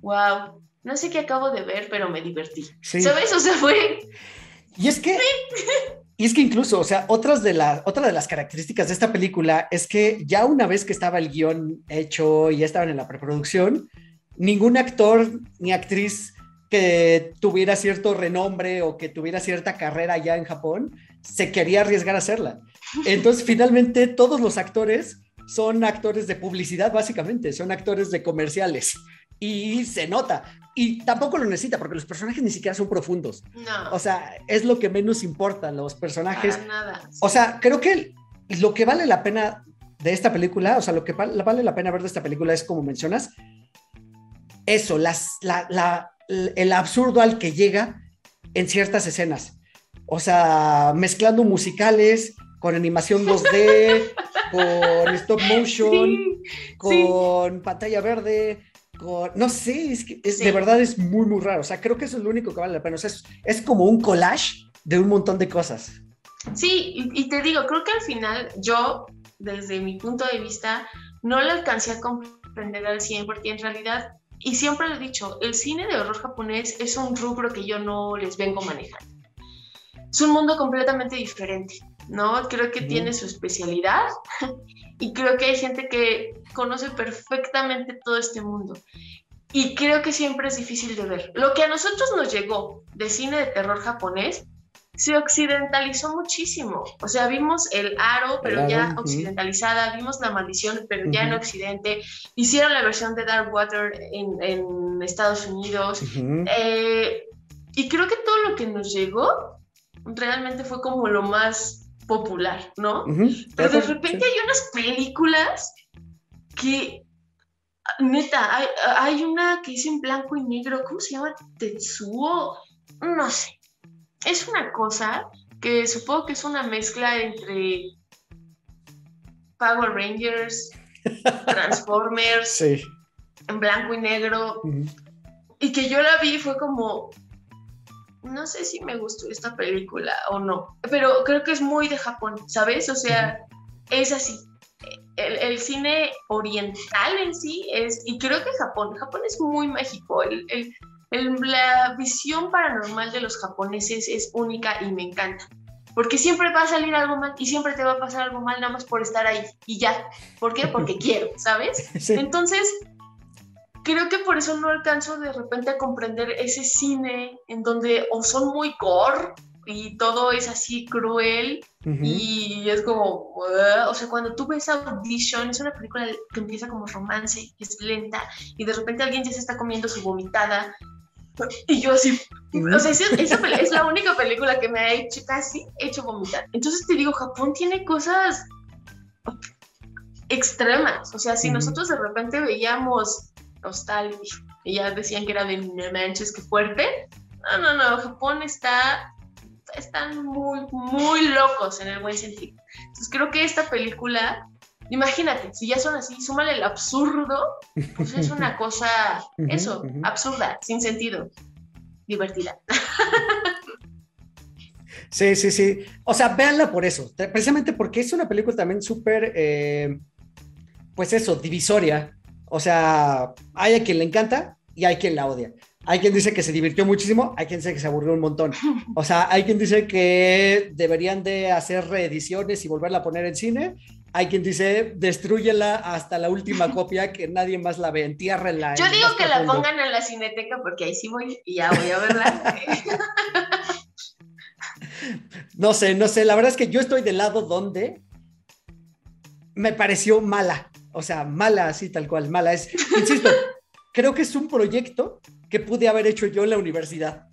Speaker 2: wow, no sé qué acabo de ver, pero me divertí, ¿sabes? O sea, fue...
Speaker 1: Y es que... Y es que incluso, o sea, otras de la, otra de las características de esta película es que ya una vez que estaba el guion hecho y ya estaban en la preproducción, ningún actor ni actriz que tuviera cierto renombre o que tuviera cierta carrera ya en Japón se quería arriesgar a hacerla. Entonces, finalmente, todos los actores son actores de publicidad, básicamente, son actores de comerciales. Y se nota. Y tampoco lo necesita porque los personajes ni siquiera son profundos.
Speaker 2: No.
Speaker 1: O sea, es lo que menos importa, los personajes.
Speaker 2: Para nada.
Speaker 1: O sea, creo que lo que vale la pena de esta película, o sea, lo que vale la pena ver de esta película es, como mencionas, eso, las, la, la, el absurdo al que llega en ciertas escenas. O sea, mezclando musicales con animación 2D, con stop motion,
Speaker 2: Sí,
Speaker 1: con pantalla verde, no sé, es que es,
Speaker 2: Sí.
Speaker 1: de verdad es muy, muy raro. O sea, creo que eso es lo único que vale la pena. O sea, es, es como un collage de un montón de cosas.
Speaker 2: Sí, y, y te digo, creo que al final yo, desde mi punto de vista, no lo alcancé a comprender al 100 porque en realidad, y siempre lo he dicho, el cine de horror japonés es un rubro que yo no les vengo manejando. Es un mundo completamente diferente, ¿no? Creo que tiene su especialidad y creo que hay gente que conoce perfectamente todo este mundo. Y creo que siempre es difícil de ver. Lo que a nosotros nos llegó de cine de terror japonés se occidentalizó muchísimo. O sea, vimos el aro, pero ya occidentalizada, vimos la maldición, pero ya en. Occidente. Hicieron la versión de Dark Water en, en Estados Unidos. Eh, y creo que todo lo que nos llegó realmente fue como lo más popular, ¿no? Pero de repente hay unas películas que, neta, hay, hay una que es en blanco y negro, ¿cómo se llama? Tetsuo, no sé. Es una cosa que supongo que es una mezcla entre Power Rangers, Transformers,
Speaker 1: Sí.
Speaker 2: en blanco y negro, y que yo la vi y fue como, no sé si me gustó esta película o no, pero creo que es muy de Japón, ¿sabes? O sea, es así. El, el cine oriental en sí es, y creo que Japón, Japón es muy mágico, el, el- el- la visión paranormal de los japoneses es única y me encanta. Porque siempre va a salir algo mal y siempre te va a pasar algo mal nada más por estar ahí y ya. ¿Por qué? Porque quiero, ¿sabes?
Speaker 1: Sí.
Speaker 2: Entonces, creo que por eso no alcanzo de repente a comprender ese cine en donde o son muy gore y todo es así cruel
Speaker 1: Ujú.
Speaker 2: y es como, "Ugh". o sea, cuando tú ves Audition, es una película que empieza como romance, es lenta y de repente alguien ya se está comiendo su vomitada y yo así, o sea, esa, esa es la única película que me ha hecho casi hecho vomitar. Entonces te digo, Japón tiene cosas extremas. O sea, si
Speaker 1: Ujú.
Speaker 2: nosotros de repente veíamos Hostal y ya decían que era de no manches, que fuerte. No, no, no, Japón está, están muy, muy locos en el buen sentido. Entonces creo que esta película, imagínate, si ya son así, súmale el absurdo, pues es una cosa, eso, absurda, sin sentido, divertida.
Speaker 1: Sí, sí, sí. O sea, véanla por eso, te- precisamente porque es una película también súper, eh, pues eso, divisoria. O sea, hay a quien le encanta y hay quien la odia. Hay quien dice que se divirtió muchísimo, hay quien dice que se aburrió un montón. O sea, hay quien dice que deberían de hacer reediciones y volverla a poner en cine. Hay quien dice, destruyela hasta la última copia, que nadie más la ve, entiérrenla.
Speaker 2: Yo
Speaker 1: en
Speaker 2: digo que la pongan en la cineteca porque ahí sí voy y ya voy a verla.
Speaker 1: No sé, no sé. La verdad es que yo estoy del lado donde me pareció mala. O sea, mala así tal cual, mala. Es, insisto, creo que es un proyecto que pude haber hecho yo en la universidad.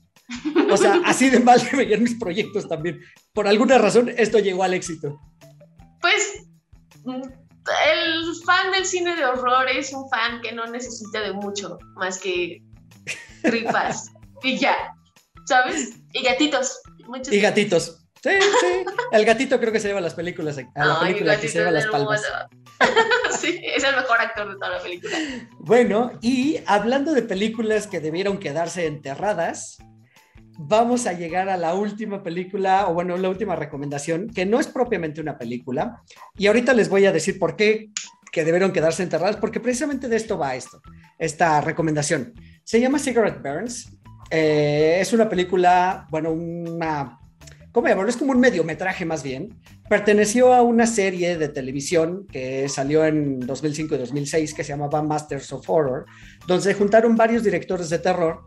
Speaker 1: O sea, así de mal que veían mis proyectos también. Por alguna razón, esto llegó al éxito.
Speaker 2: Pues el fan del cine de horror es un fan que no necesita de mucho más que tripas y ya, ¿sabes? Y gatitos.
Speaker 1: y gatitos. Sí, sí. El gatito creo que se lleva las películas, a la película que se lleva las palmas.
Speaker 2: sí, es el mejor actor de toda la película.
Speaker 1: Bueno, y hablando de películas que debieron quedarse enterradas, vamos a llegar a la última película, o bueno, la última recomendación, que no es propiamente una película. Y ahorita les voy a decir por qué que debieron quedarse enterradas, porque precisamente de esto va esto, esta recomendación. Se llama Cigarette Burns. Eh, es una película, bueno, una ¿cómo llamarlo? Es como un mediometraje más bien. Perteneció a una serie de televisión que salió en 2005 y 2006 que se llamaba Masters of Horror, donde se juntaron varios directores de terror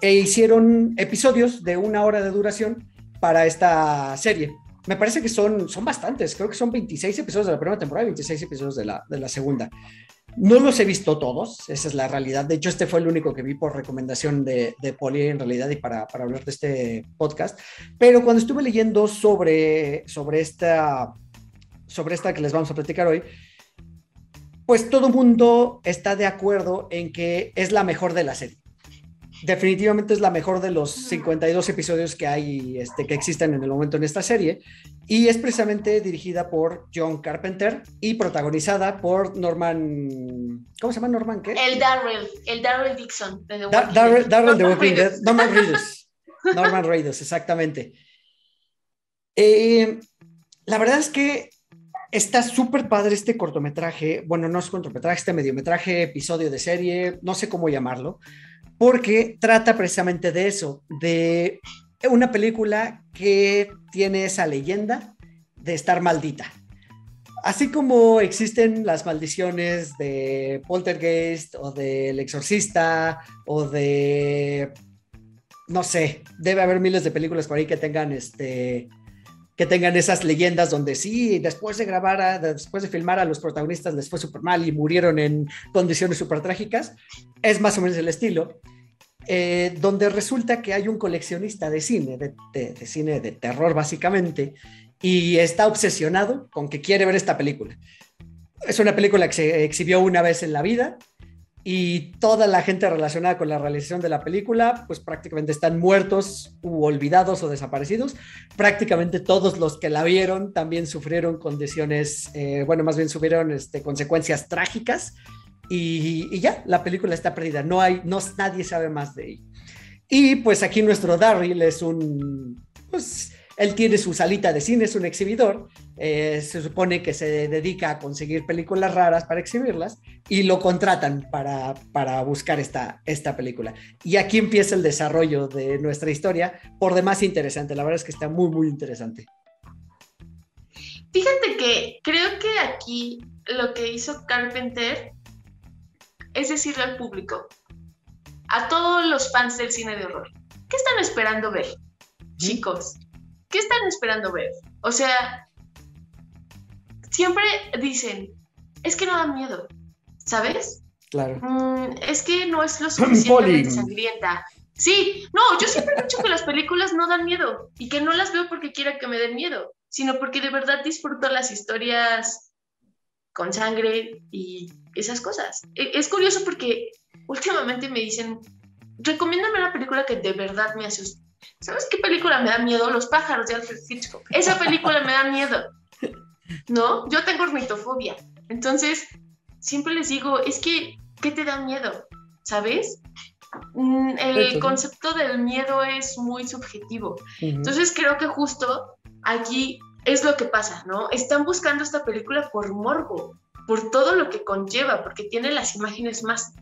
Speaker 1: e hicieron episodios de una hora de duración para esta serie. Me parece que son, son bastantes, creo que son 26 episodios de la primera temporada y 26 episodios de la, de la segunda. No los he visto todos, esa es la realidad. De hecho, este fue el único que vi por recomendación de, de Poli en realidad y para, para, hablar de este podcast. Pero cuando estuve leyendo sobre, sobre, esta, sobre esta que les vamos a platicar hoy, pues todo mundo está de acuerdo en que es la mejor de la serie definitivamente es la mejor de los 52 episodios que hay, este, que existen en el momento en esta serie. Y es precisamente dirigida por John Carpenter y protagonizada por Norman. ¿Cómo se llama Norman? ¿Qué?
Speaker 2: El Darrell, el Darrell Dixon. De
Speaker 1: Darrell, de Walking Dead. Norman Reedus. Norman Reedus, exactamente. Eh, la verdad es que está súper padre este cortometraje. Bueno, no es cortometraje, este mediometraje, episodio de serie, no sé cómo llamarlo porque trata precisamente de eso, de una película que tiene esa leyenda de estar maldita. Así como existen las maldiciones de Poltergeist o del Exorcista o de, no sé, debe haber miles de películas por ahí que tengan este, que tengan esas leyendas donde sí, después de grabar, después de filmar a los protagonistas les fue súper mal y murieron en condiciones súper trágicas, es más o menos el estilo, eh, donde resulta que hay un coleccionista de cine, de, cine de terror básicamente, y está obsesionado con que quiere ver esta película. Es una película que se exhibió una vez en la vida, y toda la gente relacionada con la realización de la película, pues prácticamente están muertos u olvidados o desaparecidos. Prácticamente todos los que la vieron también sufrieron condiciones, eh, bueno, más bien sufrieron este, consecuencias trágicas y, ya, la película está perdida, no hay, no, nadie sabe más de ella. Y pues aquí nuestro Darryl es un, pues él tiene su salita de cine, es un exhibidor, eh, se supone que se dedica a conseguir películas raras para exhibirlas y lo contratan para, para buscar esta, esta película. Y aquí empieza el desarrollo de nuestra historia, por demás interesante, la verdad es que está muy, muy interesante.
Speaker 2: Fíjate que creo que aquí lo que hizo Carpenter es decirle al público, a todos los fans del cine de horror, ¿qué están esperando ver, chicos? ¿qué están esperando ver? O sea, siempre dicen, es que no da miedo, ¿sabes?
Speaker 1: Claro.
Speaker 2: Mm, es que no es lo suficientemente sangrienta. Sí, no, yo siempre he dicho que las películas no dan miedo y que no las veo porque quiera que me den miedo, sino porque de verdad disfruto las historias con sangre y esas cosas. E, es curioso porque últimamente me dicen, recomiéndame una película que de verdad me asuste. ¿Sabes qué película me da miedo? Los pájaros de Alfred Hitchcock. Esa película me da miedo. ¿No? Yo tengo ornitofobia. Entonces, siempre les digo, es que, ¿qué te da miedo? ¿Sabes? Mm, el concepto del miedo es muy subjetivo. Entonces, creo que justo aquí es lo que pasa, ¿no? Están buscando esta película por morbo, por todo lo que conlleva, porque tiene las imágenes más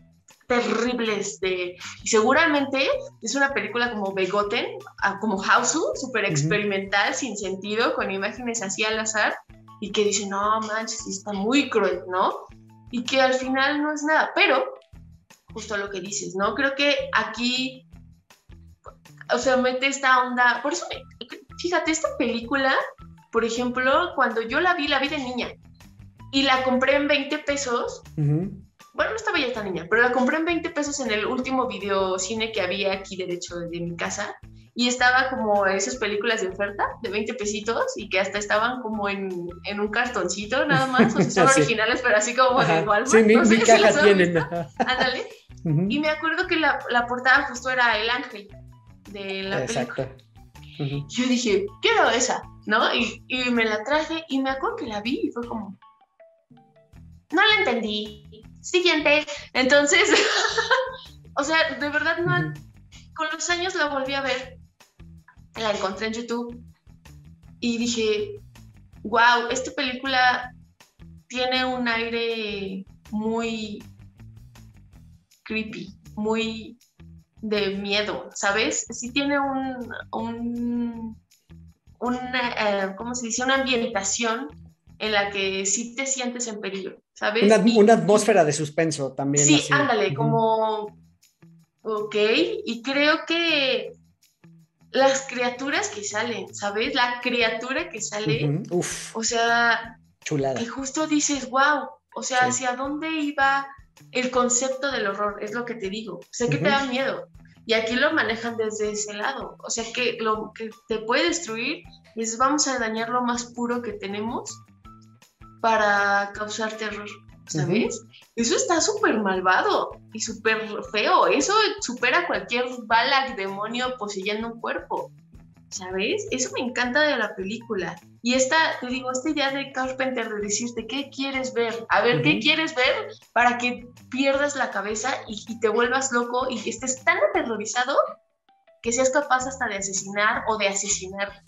Speaker 2: terribles de... Y seguramente es una película como Begotten, ah, como Hausu, súper experimental, sin sentido, con imágenes así al azar, y que dice, no manches, está muy cruel, ¿no? Y que al final no es nada, pero justo lo que dices, ¿no? Creo que aquí, o sea, mete esta onda, por eso, fíjate, esta película, por ejemplo, cuando yo la vi, la vi de niña, y la compré en 20 pesos, bueno, no estaba ya tan niña, pero la compré en 20 pesos en el último video cine que había aquí derecho de mi casa y estaba como esas películas de oferta de 20 pesitos y que hasta estaban como en, en un cartoncito nada más, o sea, son originales, pero así como de Walmart.
Speaker 1: Sí, mi,
Speaker 2: no sé
Speaker 1: mi
Speaker 2: si
Speaker 1: caja tienen.
Speaker 2: visto. Ándale. Y me acuerdo que la, la portada justo era el ángel de la película.
Speaker 1: Exacto.
Speaker 2: Yo dije, quiero esa, ¿no? Y, y me la traje y me acuerdo que la vi y fue como, no la entendí. Siguiente. Entonces, o sea, de verdad no, con los años la volví a ver, la encontré en YouTube y dije, wow, esta película tiene un aire muy creepy, muy de miedo, ¿sabes? Sí tiene un, un una, eh, ¿cómo se dice? Una ambientación en la que sí te sientes en peligro, ¿sabes?
Speaker 1: Una,
Speaker 2: Y-
Speaker 1: una atmósfera de suspenso también.
Speaker 2: Sí,
Speaker 1: así.
Speaker 2: ándale, como, ok, y creo que las criaturas que salen, ¿sabes? La criatura que sale.
Speaker 1: Uf,
Speaker 2: o sea,
Speaker 1: chulada.
Speaker 2: que justo dices, wow, o sea,
Speaker 1: Sí.
Speaker 2: ¿hacia dónde iba el concepto del horror? Es lo que te digo, sé que te da miedo. Y aquí lo manejan desde ese lado, o sea, que lo que te puede destruir es vamos a dañar lo más puro que tenemos para causar terror, ¿sabes? Eso está súper malvado y súper feo. Eso supera cualquier bala demonio poseyendo un cuerpo, ¿sabes? Eso me encanta de la película. Y esta, te digo, esta idea de Carpenter de decirte qué quieres ver, a ver qué quieres ver para que pierdas la cabeza y, y te vuelvas loco y estés tan aterrorizado que seas capaz hasta de asesinar o de asesinar.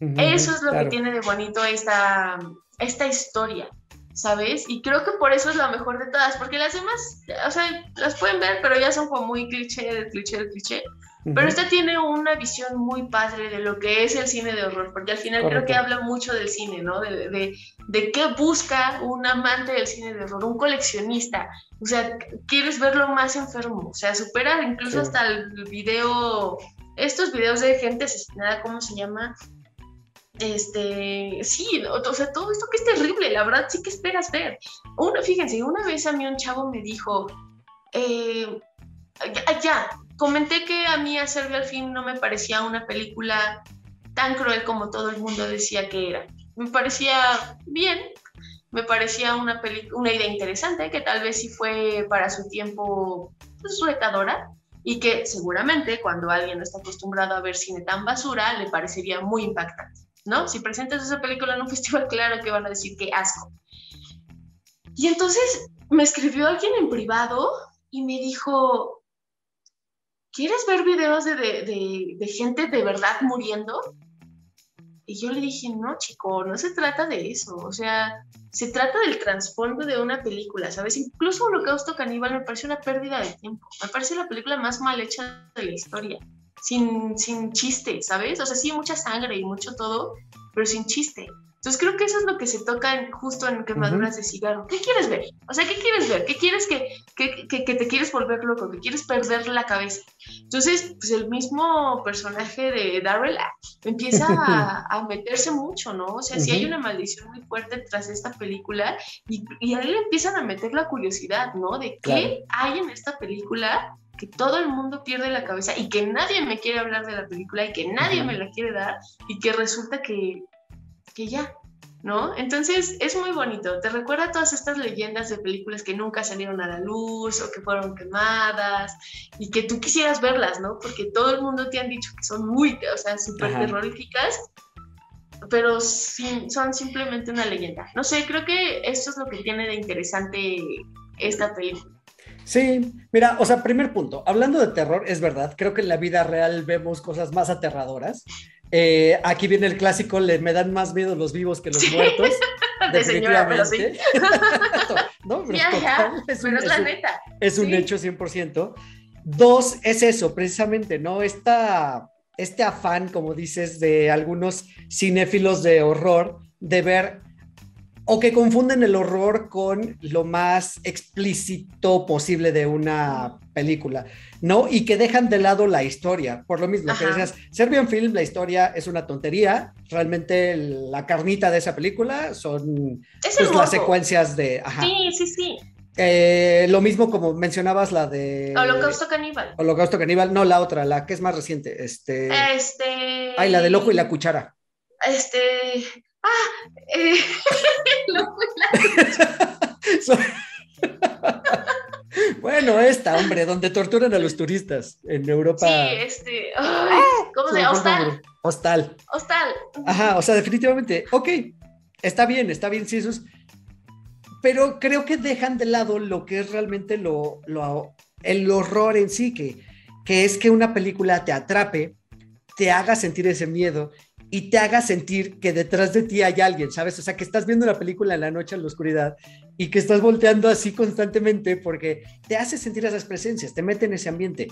Speaker 2: Eso es lo
Speaker 1: claro.
Speaker 2: que tiene de bonito esta, esta historia, ¿sabes? Y creo que por eso es la mejor de todas, porque las demás, o sea, las pueden ver, pero ya son como muy cliché, de cliché, de cliché. Pero esta tiene una visión muy padre de lo que es el cine de horror, porque al final creo
Speaker 1: Correcto.
Speaker 2: que habla mucho del cine, ¿no? De, de, de qué busca un amante del cine de horror, un coleccionista. O sea, quieres verlo más enfermo, o sea, supera incluso
Speaker 1: Sí.
Speaker 2: hasta el video, estos videos de gente asesinada, ¿cómo se llama? Este, sí, o, sea, todo esto que es terrible, la verdad sí que esperas ver. Uno, fíjense, una vez a mí un chavo me dijo, eh, ya, ya, comenté que a mí Hacerle al fin no me parecía una película tan cruel como todo el mundo decía que era. Me parecía bien, me parecía una, una idea interesante, que tal vez sí fue para su tiempo pues, retadora y que seguramente cuando alguien no está acostumbrado a ver cine tan basura le parecería muy impactante, ¿no? Si presentas esa película en un festival, claro que van a decir que asco. Y entonces me escribió alguien en privado y me dijo, ¿quieres ver videos de, de, de, de gente de verdad muriendo? Y yo le dije, no, chico, no se trata de eso. O sea, se trata del trasfondo de una película, ¿sabes? Incluso Holocausto Caníbal me parece una pérdida de tiempo. Me parece la película más mal hecha de la historia. Sin, sin chiste, ¿sabes? O sea, sí, mucha sangre y mucho todo, pero sin chiste. Entonces creo que eso es lo que se toca en- justo en quemaduras de cigarro. ¿Qué quieres ver? O sea, ¿qué quieres ver? ¿Qué quieres que, que, que, que te quieres volver loco? ¿Que quieres perder la cabeza? Entonces, pues el mismo personaje de Darrell empieza a, a meterse mucho, ¿no? O sea, sí hay una maldición muy fuerte tras esta película y, y a él le empiezan a meter la curiosidad, ¿no? De qué
Speaker 1: Claro.
Speaker 2: hay en esta película que todo el mundo pierde la cabeza y que nadie me quiere hablar de la película y que nadie me la quiere dar y que resulta que, que ya, ¿no? Entonces es muy bonito, te recuerda a todas estas leyendas de películas que nunca salieron a la luz o que fueron quemadas y que tú quisieras verlas, ¿no? Porque todo el mundo te han dicho que son muy, o sea, súper terroríficas, pero sin- son simplemente una leyenda. No sé, creo que esto es lo que tiene de interesante esta película.
Speaker 1: Sí, mira, o sea, primer punto, hablando de terror, es verdad, creo que en la vida real vemos cosas más aterradoras. Eh, aquí viene el clásico, le me dan más miedo los vivos que los
Speaker 2: Sí.
Speaker 1: muertos.
Speaker 2: De señora, pero sí.
Speaker 1: definitivamente. no, pero
Speaker 2: Ya, ya,
Speaker 1: total, es un-
Speaker 2: pero es
Speaker 1: es
Speaker 2: la
Speaker 1: un-
Speaker 2: neta.
Speaker 1: es un
Speaker 2: Sí.
Speaker 1: hecho 100%. Dos, es eso, precisamente, ¿no? Esta, este afán, como dices, de algunos cinéfilos de horror, de ver o que confunden el horror con lo más explícito posible de una película, ¿no? Y que dejan de lado la historia, por lo mismo que decías, Serbian Film, la historia es una tontería, realmente la carnita de esa película son
Speaker 2: Es
Speaker 1: pues, las secuencias de... Ajá.
Speaker 2: Sí, sí, sí.
Speaker 1: Eh, lo mismo como mencionabas la de...
Speaker 2: Holocausto Caníbal.
Speaker 1: Holocausto Caníbal, no, la otra, la que es más reciente. Este...
Speaker 2: Este...
Speaker 1: Ay, la del ojo y la cuchara.
Speaker 2: Este... Ah, eh... y la
Speaker 1: bueno, esta, hombre, donde torturan a los turistas en Europa.
Speaker 2: Sí, este... Ay, ¿Cómo se llama? Hostal.
Speaker 1: Hostal.
Speaker 2: Hostal.
Speaker 1: Ajá, o sea, definitivamente, ok, está bien, está bien, sí, eso es pero creo que dejan de lado lo que es realmente lo, lo, el horror en sí, que, que es que una película te atrape, te haga sentir ese miedo y te haga sentir que detrás de ti hay alguien, ¿sabes? O sea, que estás viendo la película en la noche en la oscuridad y que estás volteando así constantemente porque te hace sentir esas presencias, te mete en ese ambiente.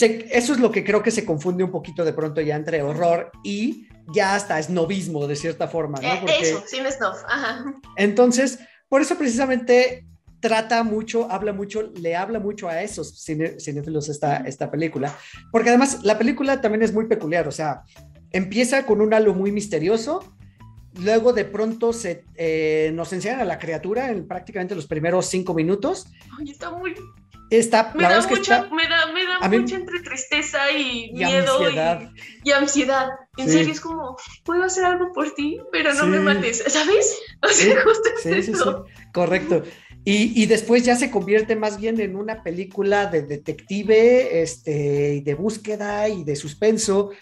Speaker 1: eso es lo que creo que se confunde un poquito de pronto ya entre horror y ya hasta esnóbismo de cierta forma, ¿no?
Speaker 2: Eh, porque, eso, snob, ajá.
Speaker 1: Entonces, por eso precisamente trata mucho, habla mucho, le habla mucho a esos cinéfilos esta, esta película, porque además la película también es muy peculiar, o sea, empieza con un halo muy misterioso, luego de pronto se, eh, nos enseñan a la criatura en prácticamente los primeros cinco minutos.
Speaker 2: Ay, está muy...
Speaker 1: Está,
Speaker 2: me, da mucha, me da, me da mucha entre tristeza y, miedo ansiedad. Y, ansiedad. En serio, es como, puedo hacer algo por ti, pero no me mates, ¿sabes? O sea, justo es sí, eso.
Speaker 1: correcto. Y, y, después ya se convierte más bien en una película de detective, este, de búsqueda y de suspenso.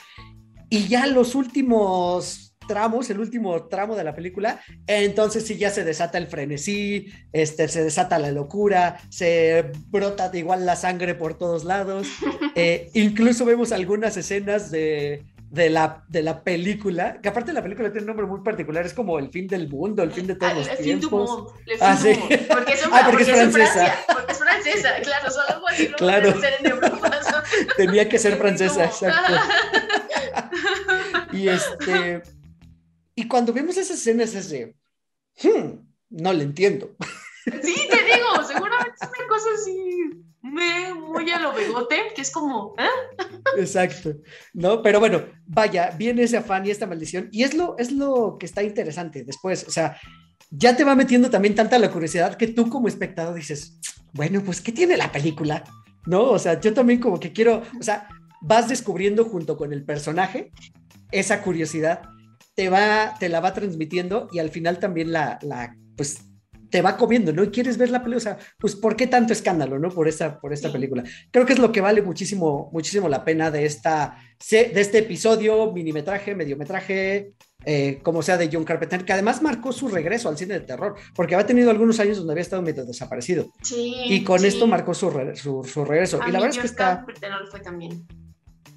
Speaker 1: Y ya los últimos tramos, el último tramo de la película, entonces sí ya se desata el frenesí, este, se desata la locura, se brota de igual la sangre por todos lados, eh, incluso vemos algunas escenas de, de la, de la película, que aparte la película tiene un nombre muy particular, es como el fin del mundo, el fin de todos los tiempos.
Speaker 2: ah, sí. Porque es, ah, porque es francesa. porque es francesa, claro, solo así no
Speaker 1: claro. ser en Europa. Tenía que ser francesa, exacto. y este y cuando vemos esas escenas es de, hmm, no le entiendo.
Speaker 2: Sí, te digo, seguramente es una cosa así muy a lo begote, que es como, ¿eh?
Speaker 1: Exacto, ¿no? Pero bueno, vaya, viene ese afán y esta maldición, y es lo, es lo que está interesante después, o sea, ya te va metiendo también tanta la curiosidad que tú como espectador dices, bueno, pues, ¿qué tiene la película? ¿No? O sea, yo también como que quiero, o sea, vas descubriendo junto con el personaje esa curiosidad te va, te la va transmitiendo y al final también la, la pues te va comiendo, ¿no? Y quieres ver la película, o sea, pues ¿por qué tanto escándalo, ¿no? Por esta, por esta película. Creo que es lo que vale muchísimo, muchísimo la pena de, esta, de este episodio, minimetraje, mediometraje, eh, como sea de John Carpenter, que además marcó su regreso al cine de terror, porque había tenido algunos años donde había estado medio desaparecido.
Speaker 2: Sí,
Speaker 1: y con esto marcó su, su, su regreso. y la verdad es que está...
Speaker 2: Carpenter fue también.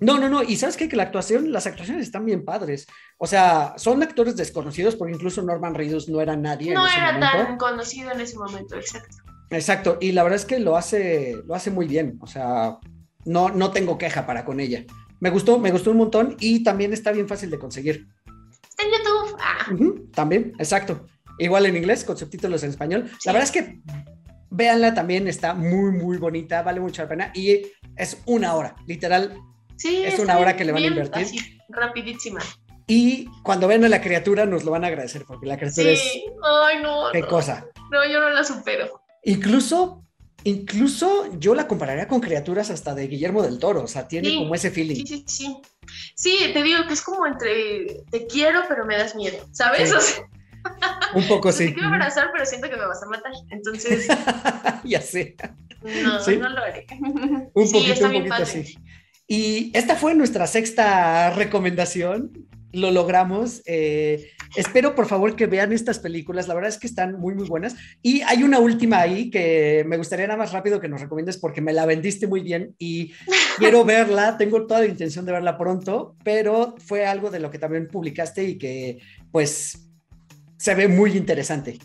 Speaker 1: No, no, no. Y sabes qué? que la actuación, las actuaciones están bien padres. O sea, son actores desconocidos porque incluso Norman Reedus no era nadie.
Speaker 2: No
Speaker 1: en ese
Speaker 2: era tan conocido en ese momento, exacto.
Speaker 1: Exacto. Y la verdad es que lo hace, lo hace muy bien. O sea, no, no tengo queja para con ella. Me gustó, me gustó un montón y también está bien fácil de conseguir.
Speaker 2: Está en YouTube. Ah.
Speaker 1: también, exacto. Igual en inglés, con subtítulos en español. La verdad es que véanla también, está muy, muy bonita, vale mucha pena y es una hora, literal,
Speaker 2: Sí,
Speaker 1: es una hora que le van a invertir.
Speaker 2: rapidísima.
Speaker 1: Y cuando ven a la criatura nos lo van a agradecer, porque la criatura sí.
Speaker 2: Ay, no.
Speaker 1: ¿Qué cosa?
Speaker 2: No, yo no la supero.
Speaker 1: Incluso, incluso yo la compararía con criaturas hasta de Guillermo del Toro, o sea, tiene como ese feeling.
Speaker 2: Sí, sí, sí. Sí, te digo que es como entre te quiero, pero me das miedo, ¿sabes?
Speaker 1: un poco sí.
Speaker 2: Te quiero abrazar, pero siento que me vas a matar. Entonces.
Speaker 1: ya sé.
Speaker 2: No, no lo haré.
Speaker 1: Un poquito, un poquito así. Y esta fue nuestra sexta recomendación. Lo logramos. Eh, espero por favor que vean estas películas. La verdad es que están muy, muy buenas. Y hay una última ahí que me gustaría nada más rápido que nos recomiendes porque me la vendiste muy bien y quiero verla. Tengo toda la intención de verla pronto, pero fue algo de lo que también publicaste y que pues se ve muy interesante.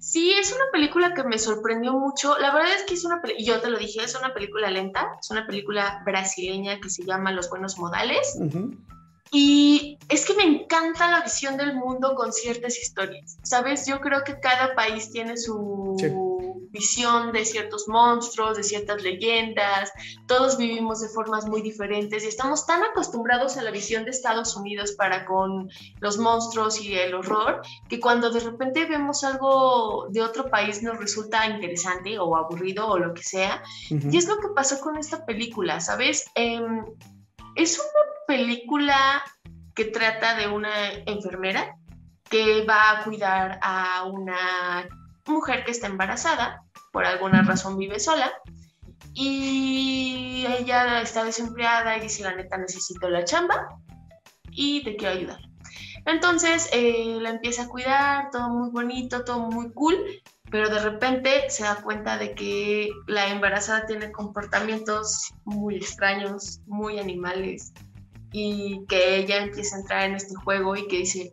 Speaker 2: Sí, es una película que me sorprendió mucho. La verdad es que es una película, yo te lo dije, es una película lenta, es una película brasileña que se llama Los Buenos Modales. Y es que me encanta la visión del mundo con ciertas historias. Sabes, yo creo que cada país tiene su visión de ciertos monstruos, de ciertas leyendas, todos vivimos de formas muy diferentes y estamos tan acostumbrados a la visión de Estados Unidos para con los monstruos y el horror, que cuando de repente vemos algo de otro país nos resulta interesante o aburrido o lo que sea. Y es lo que pasó con esta película, ¿sabes? Em, es una película que trata de una enfermera que va a cuidar a una mujer que está embarazada, por alguna razón vive sola, y ella está desempleada y dice, la neta, necesito la chamba y te quiero ayudar. Entonces eh, la empieza a cuidar, todo muy bonito, todo muy cool, pero de repente se da cuenta de que la embarazada tiene comportamientos muy extraños, muy animales, y que ella empieza a entrar en este juego y que dice,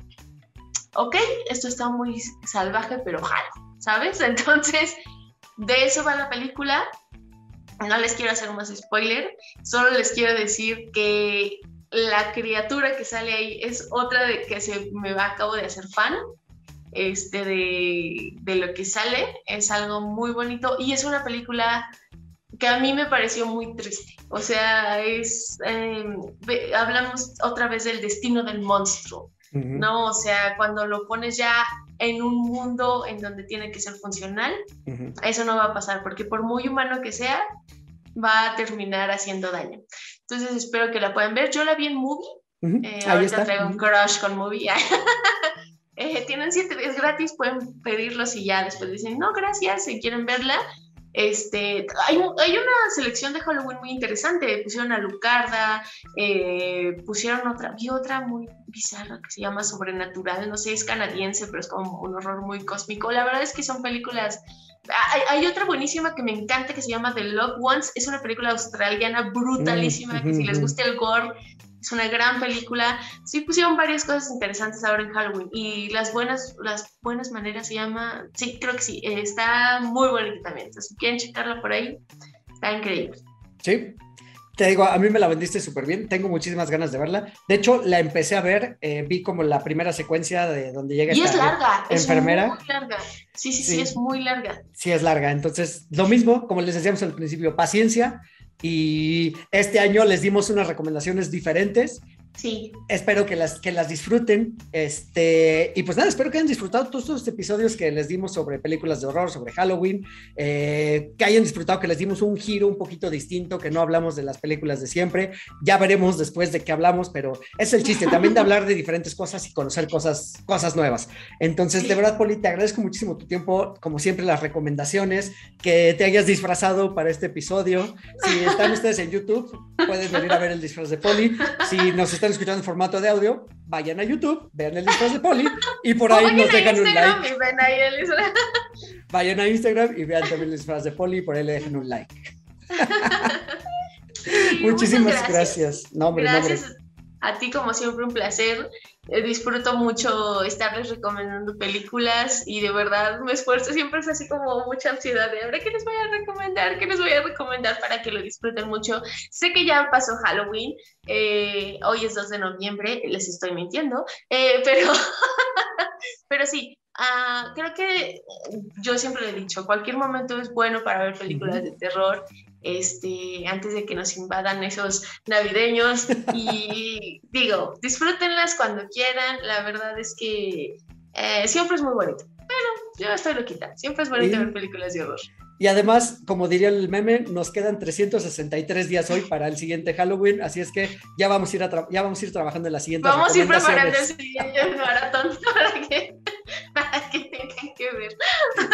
Speaker 2: ok, esto está muy salvaje, pero jalo, ¿sabes? Entonces, de eso va la película. No les quiero hacer más spoiler, solo les quiero decir que la criatura que sale ahí es otra de que se me va, acabo de hacer fan este, de, de lo que sale. Es algo muy bonito y es una película que a mí me pareció muy triste. O sea, es, em, hablamos otra vez del destino del monstruo, ¿no? O sea, cuando lo pones ya en un mundo en donde tiene que ser funcional, eso no va a pasar, porque por muy humano que sea, va a terminar haciendo daño. Entonces espero que la puedan ver. Yo la vi en Movie. Eh, ahorita traigo un crush con Movie. eh, tienen siete días gratis, pueden pedirlos y ya después dicen, no, gracias, si quieren verla. Este, hay, hay, una selección de Halloween muy interesante. Pusieron a Lucarda, eh, pusieron otra, vi otra muy bizarra que se llama Sobrenatural. No sé, es canadiense, pero es como un horror muy cósmico. La verdad es que son películas. Hay, hay otra buenísima que me encanta que se llama The Love Ones. Es una película australiana brutalísima. Que si les gusta el gore, es una gran película. Sí pusieron varias cosas interesantes ahora en Halloween y las buenas, las buenas maneras se llama, sí, creo que sí, está muy bonita también. Entonces, si quieren checarla por ahí, está increíble.
Speaker 1: Sí, te digo, a mí me la vendiste súper bien, tengo muchísimas ganas de verla. De hecho, la empecé a ver, eh, vi como la primera secuencia de donde llega
Speaker 2: y es larga,
Speaker 1: enfermera.
Speaker 2: Es muy larga. Sí, sí, sí, sí, es muy larga.
Speaker 1: Sí, es larga. Entonces, lo mismo, como les decíamos al principio, paciencia, y este año les dimos unas recomendaciones diferentes
Speaker 2: Sí.
Speaker 1: Espero que las, que las disfruten. Este, y pues nada, espero que hayan disfrutado todos estos episodios que les dimos sobre películas de horror, sobre Halloween. Eh, que hayan disfrutado, que les dimos un giro un poquito distinto, que no hablamos de las películas de siempre. Ya veremos después de qué hablamos, pero es el chiste también de hablar de diferentes cosas y conocer cosas, cosas nuevas. Entonces, de verdad, Poli, te agradezco muchísimo tu tiempo, como siempre, las recomendaciones, que te hayas disfrazado para este episodio. Si están ustedes en YouTube, pueden venir a ver el disfraz de Poli. Si nos están escuchando en formato de audio, vayan a YouTube, vean el disfraz de Poli y por ahí nos dejan un like. vayan a Instagram y vean también el disfraz de Poli y por ahí le dejan un like. Muchísimas gracias.
Speaker 2: gracias a ti, como siempre, un placer. Eh, disfruto mucho estarles recomendando películas y de verdad me esfuerzo. Siempre es así como mucha ansiedad de ahora qué les voy a recomendar, qué les voy a recomendar para que lo disfruten mucho. Sé que ya pasó Halloween, eh, hoy es 2 de noviembre, les estoy mintiendo, eh, pero, pero sí, Uh, creo que yo siempre le he dicho, cualquier momento es bueno para ver películas de terror este, antes de que nos invadan esos navideños. Y digo, disfrútenlas cuando quieran. La verdad es que eh, siempre es muy bonito. Bueno, yo estoy loquita. Siempre es bonito ver películas de horror.
Speaker 1: Y además, como diría el meme, nos quedan 363 días hoy para el siguiente Halloween, así es que ya vamos a ir, ya vamos a ir trabajando en la siguiente
Speaker 2: Vamos a ir preparando el siguiente maratón para que, para que tengan que ver.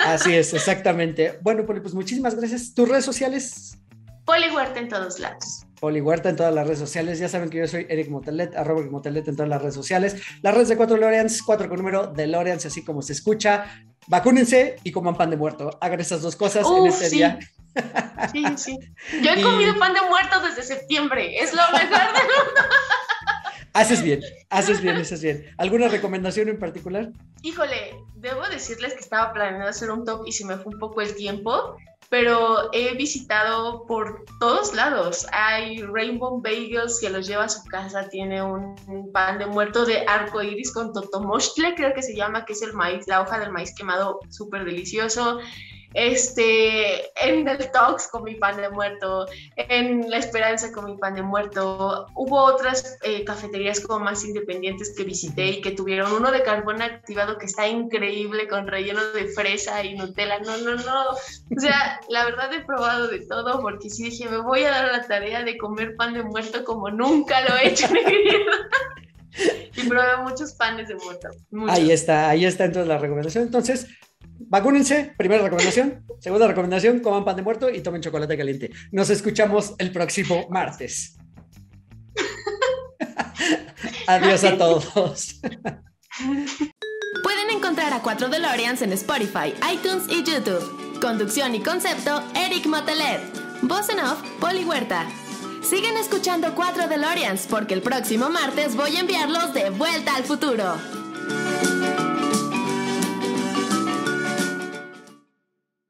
Speaker 1: Así es, exactamente. Bueno, Poli, pues muchísimas gracias. ¿Tus redes sociales?
Speaker 2: Poli Huerta en todos lados.
Speaker 1: Poli Huerta en todas las redes sociales. Ya saben que yo soy Eric Motelet, arroba Eric Motelet en todas las redes sociales. Las redes de cuatro Loreans, cuatro con número de Loreans, así como se escucha. Vacúnense y coman pan de muerto. Hagan esas dos cosas en este día.
Speaker 2: Sí, sí. Yo he comido pan de muerto desde septiembre. Es lo mejor del mundo.
Speaker 1: Haces bien, haces bien, haces bien. ¿Alguna recomendación en particular?
Speaker 2: Híjole, debo decirles que estaba planeando hacer un top y se me fue un poco el tiempo pero he visitado por todos lados. Hay Rainbow Bagels que los lleva a su casa, tiene un, pan de muerto de arco iris con totomostle, creo que se llama, que es el maíz, la hoja del maíz quemado, súper delicioso. Este, en el Talks con mi pan de muerto, en La Esperanza con mi pan de muerto. Hubo otras eh, cafeterías como más independientes que visité y que tuvieron uno de carbón activado que está increíble con relleno de fresa y Nutella. No, no, no. O sea, la verdad he probado de todo porque sí dije, me voy a dar la tarea de comer pan de muerto como nunca lo he hecho en mi vida. y probé muchos panes de muerto.
Speaker 1: Ahí está, ahí está entonces la recomendación. Entonces, Vacúnense, primera recomendación. Segunda recomendación, coman pan de muerto y tomen chocolate caliente. Nos escuchamos el próximo martes. Adiós a todos.
Speaker 3: Pueden encontrar a 4 DeLoreans en Spotify, iTunes y YouTube. Conducción y concepto, Eric Motelet. Voz en off, Poli Huerta. Sigan escuchando 4 DeLoreans porque el próximo martes voy a enviarlos de vuelta al futuro.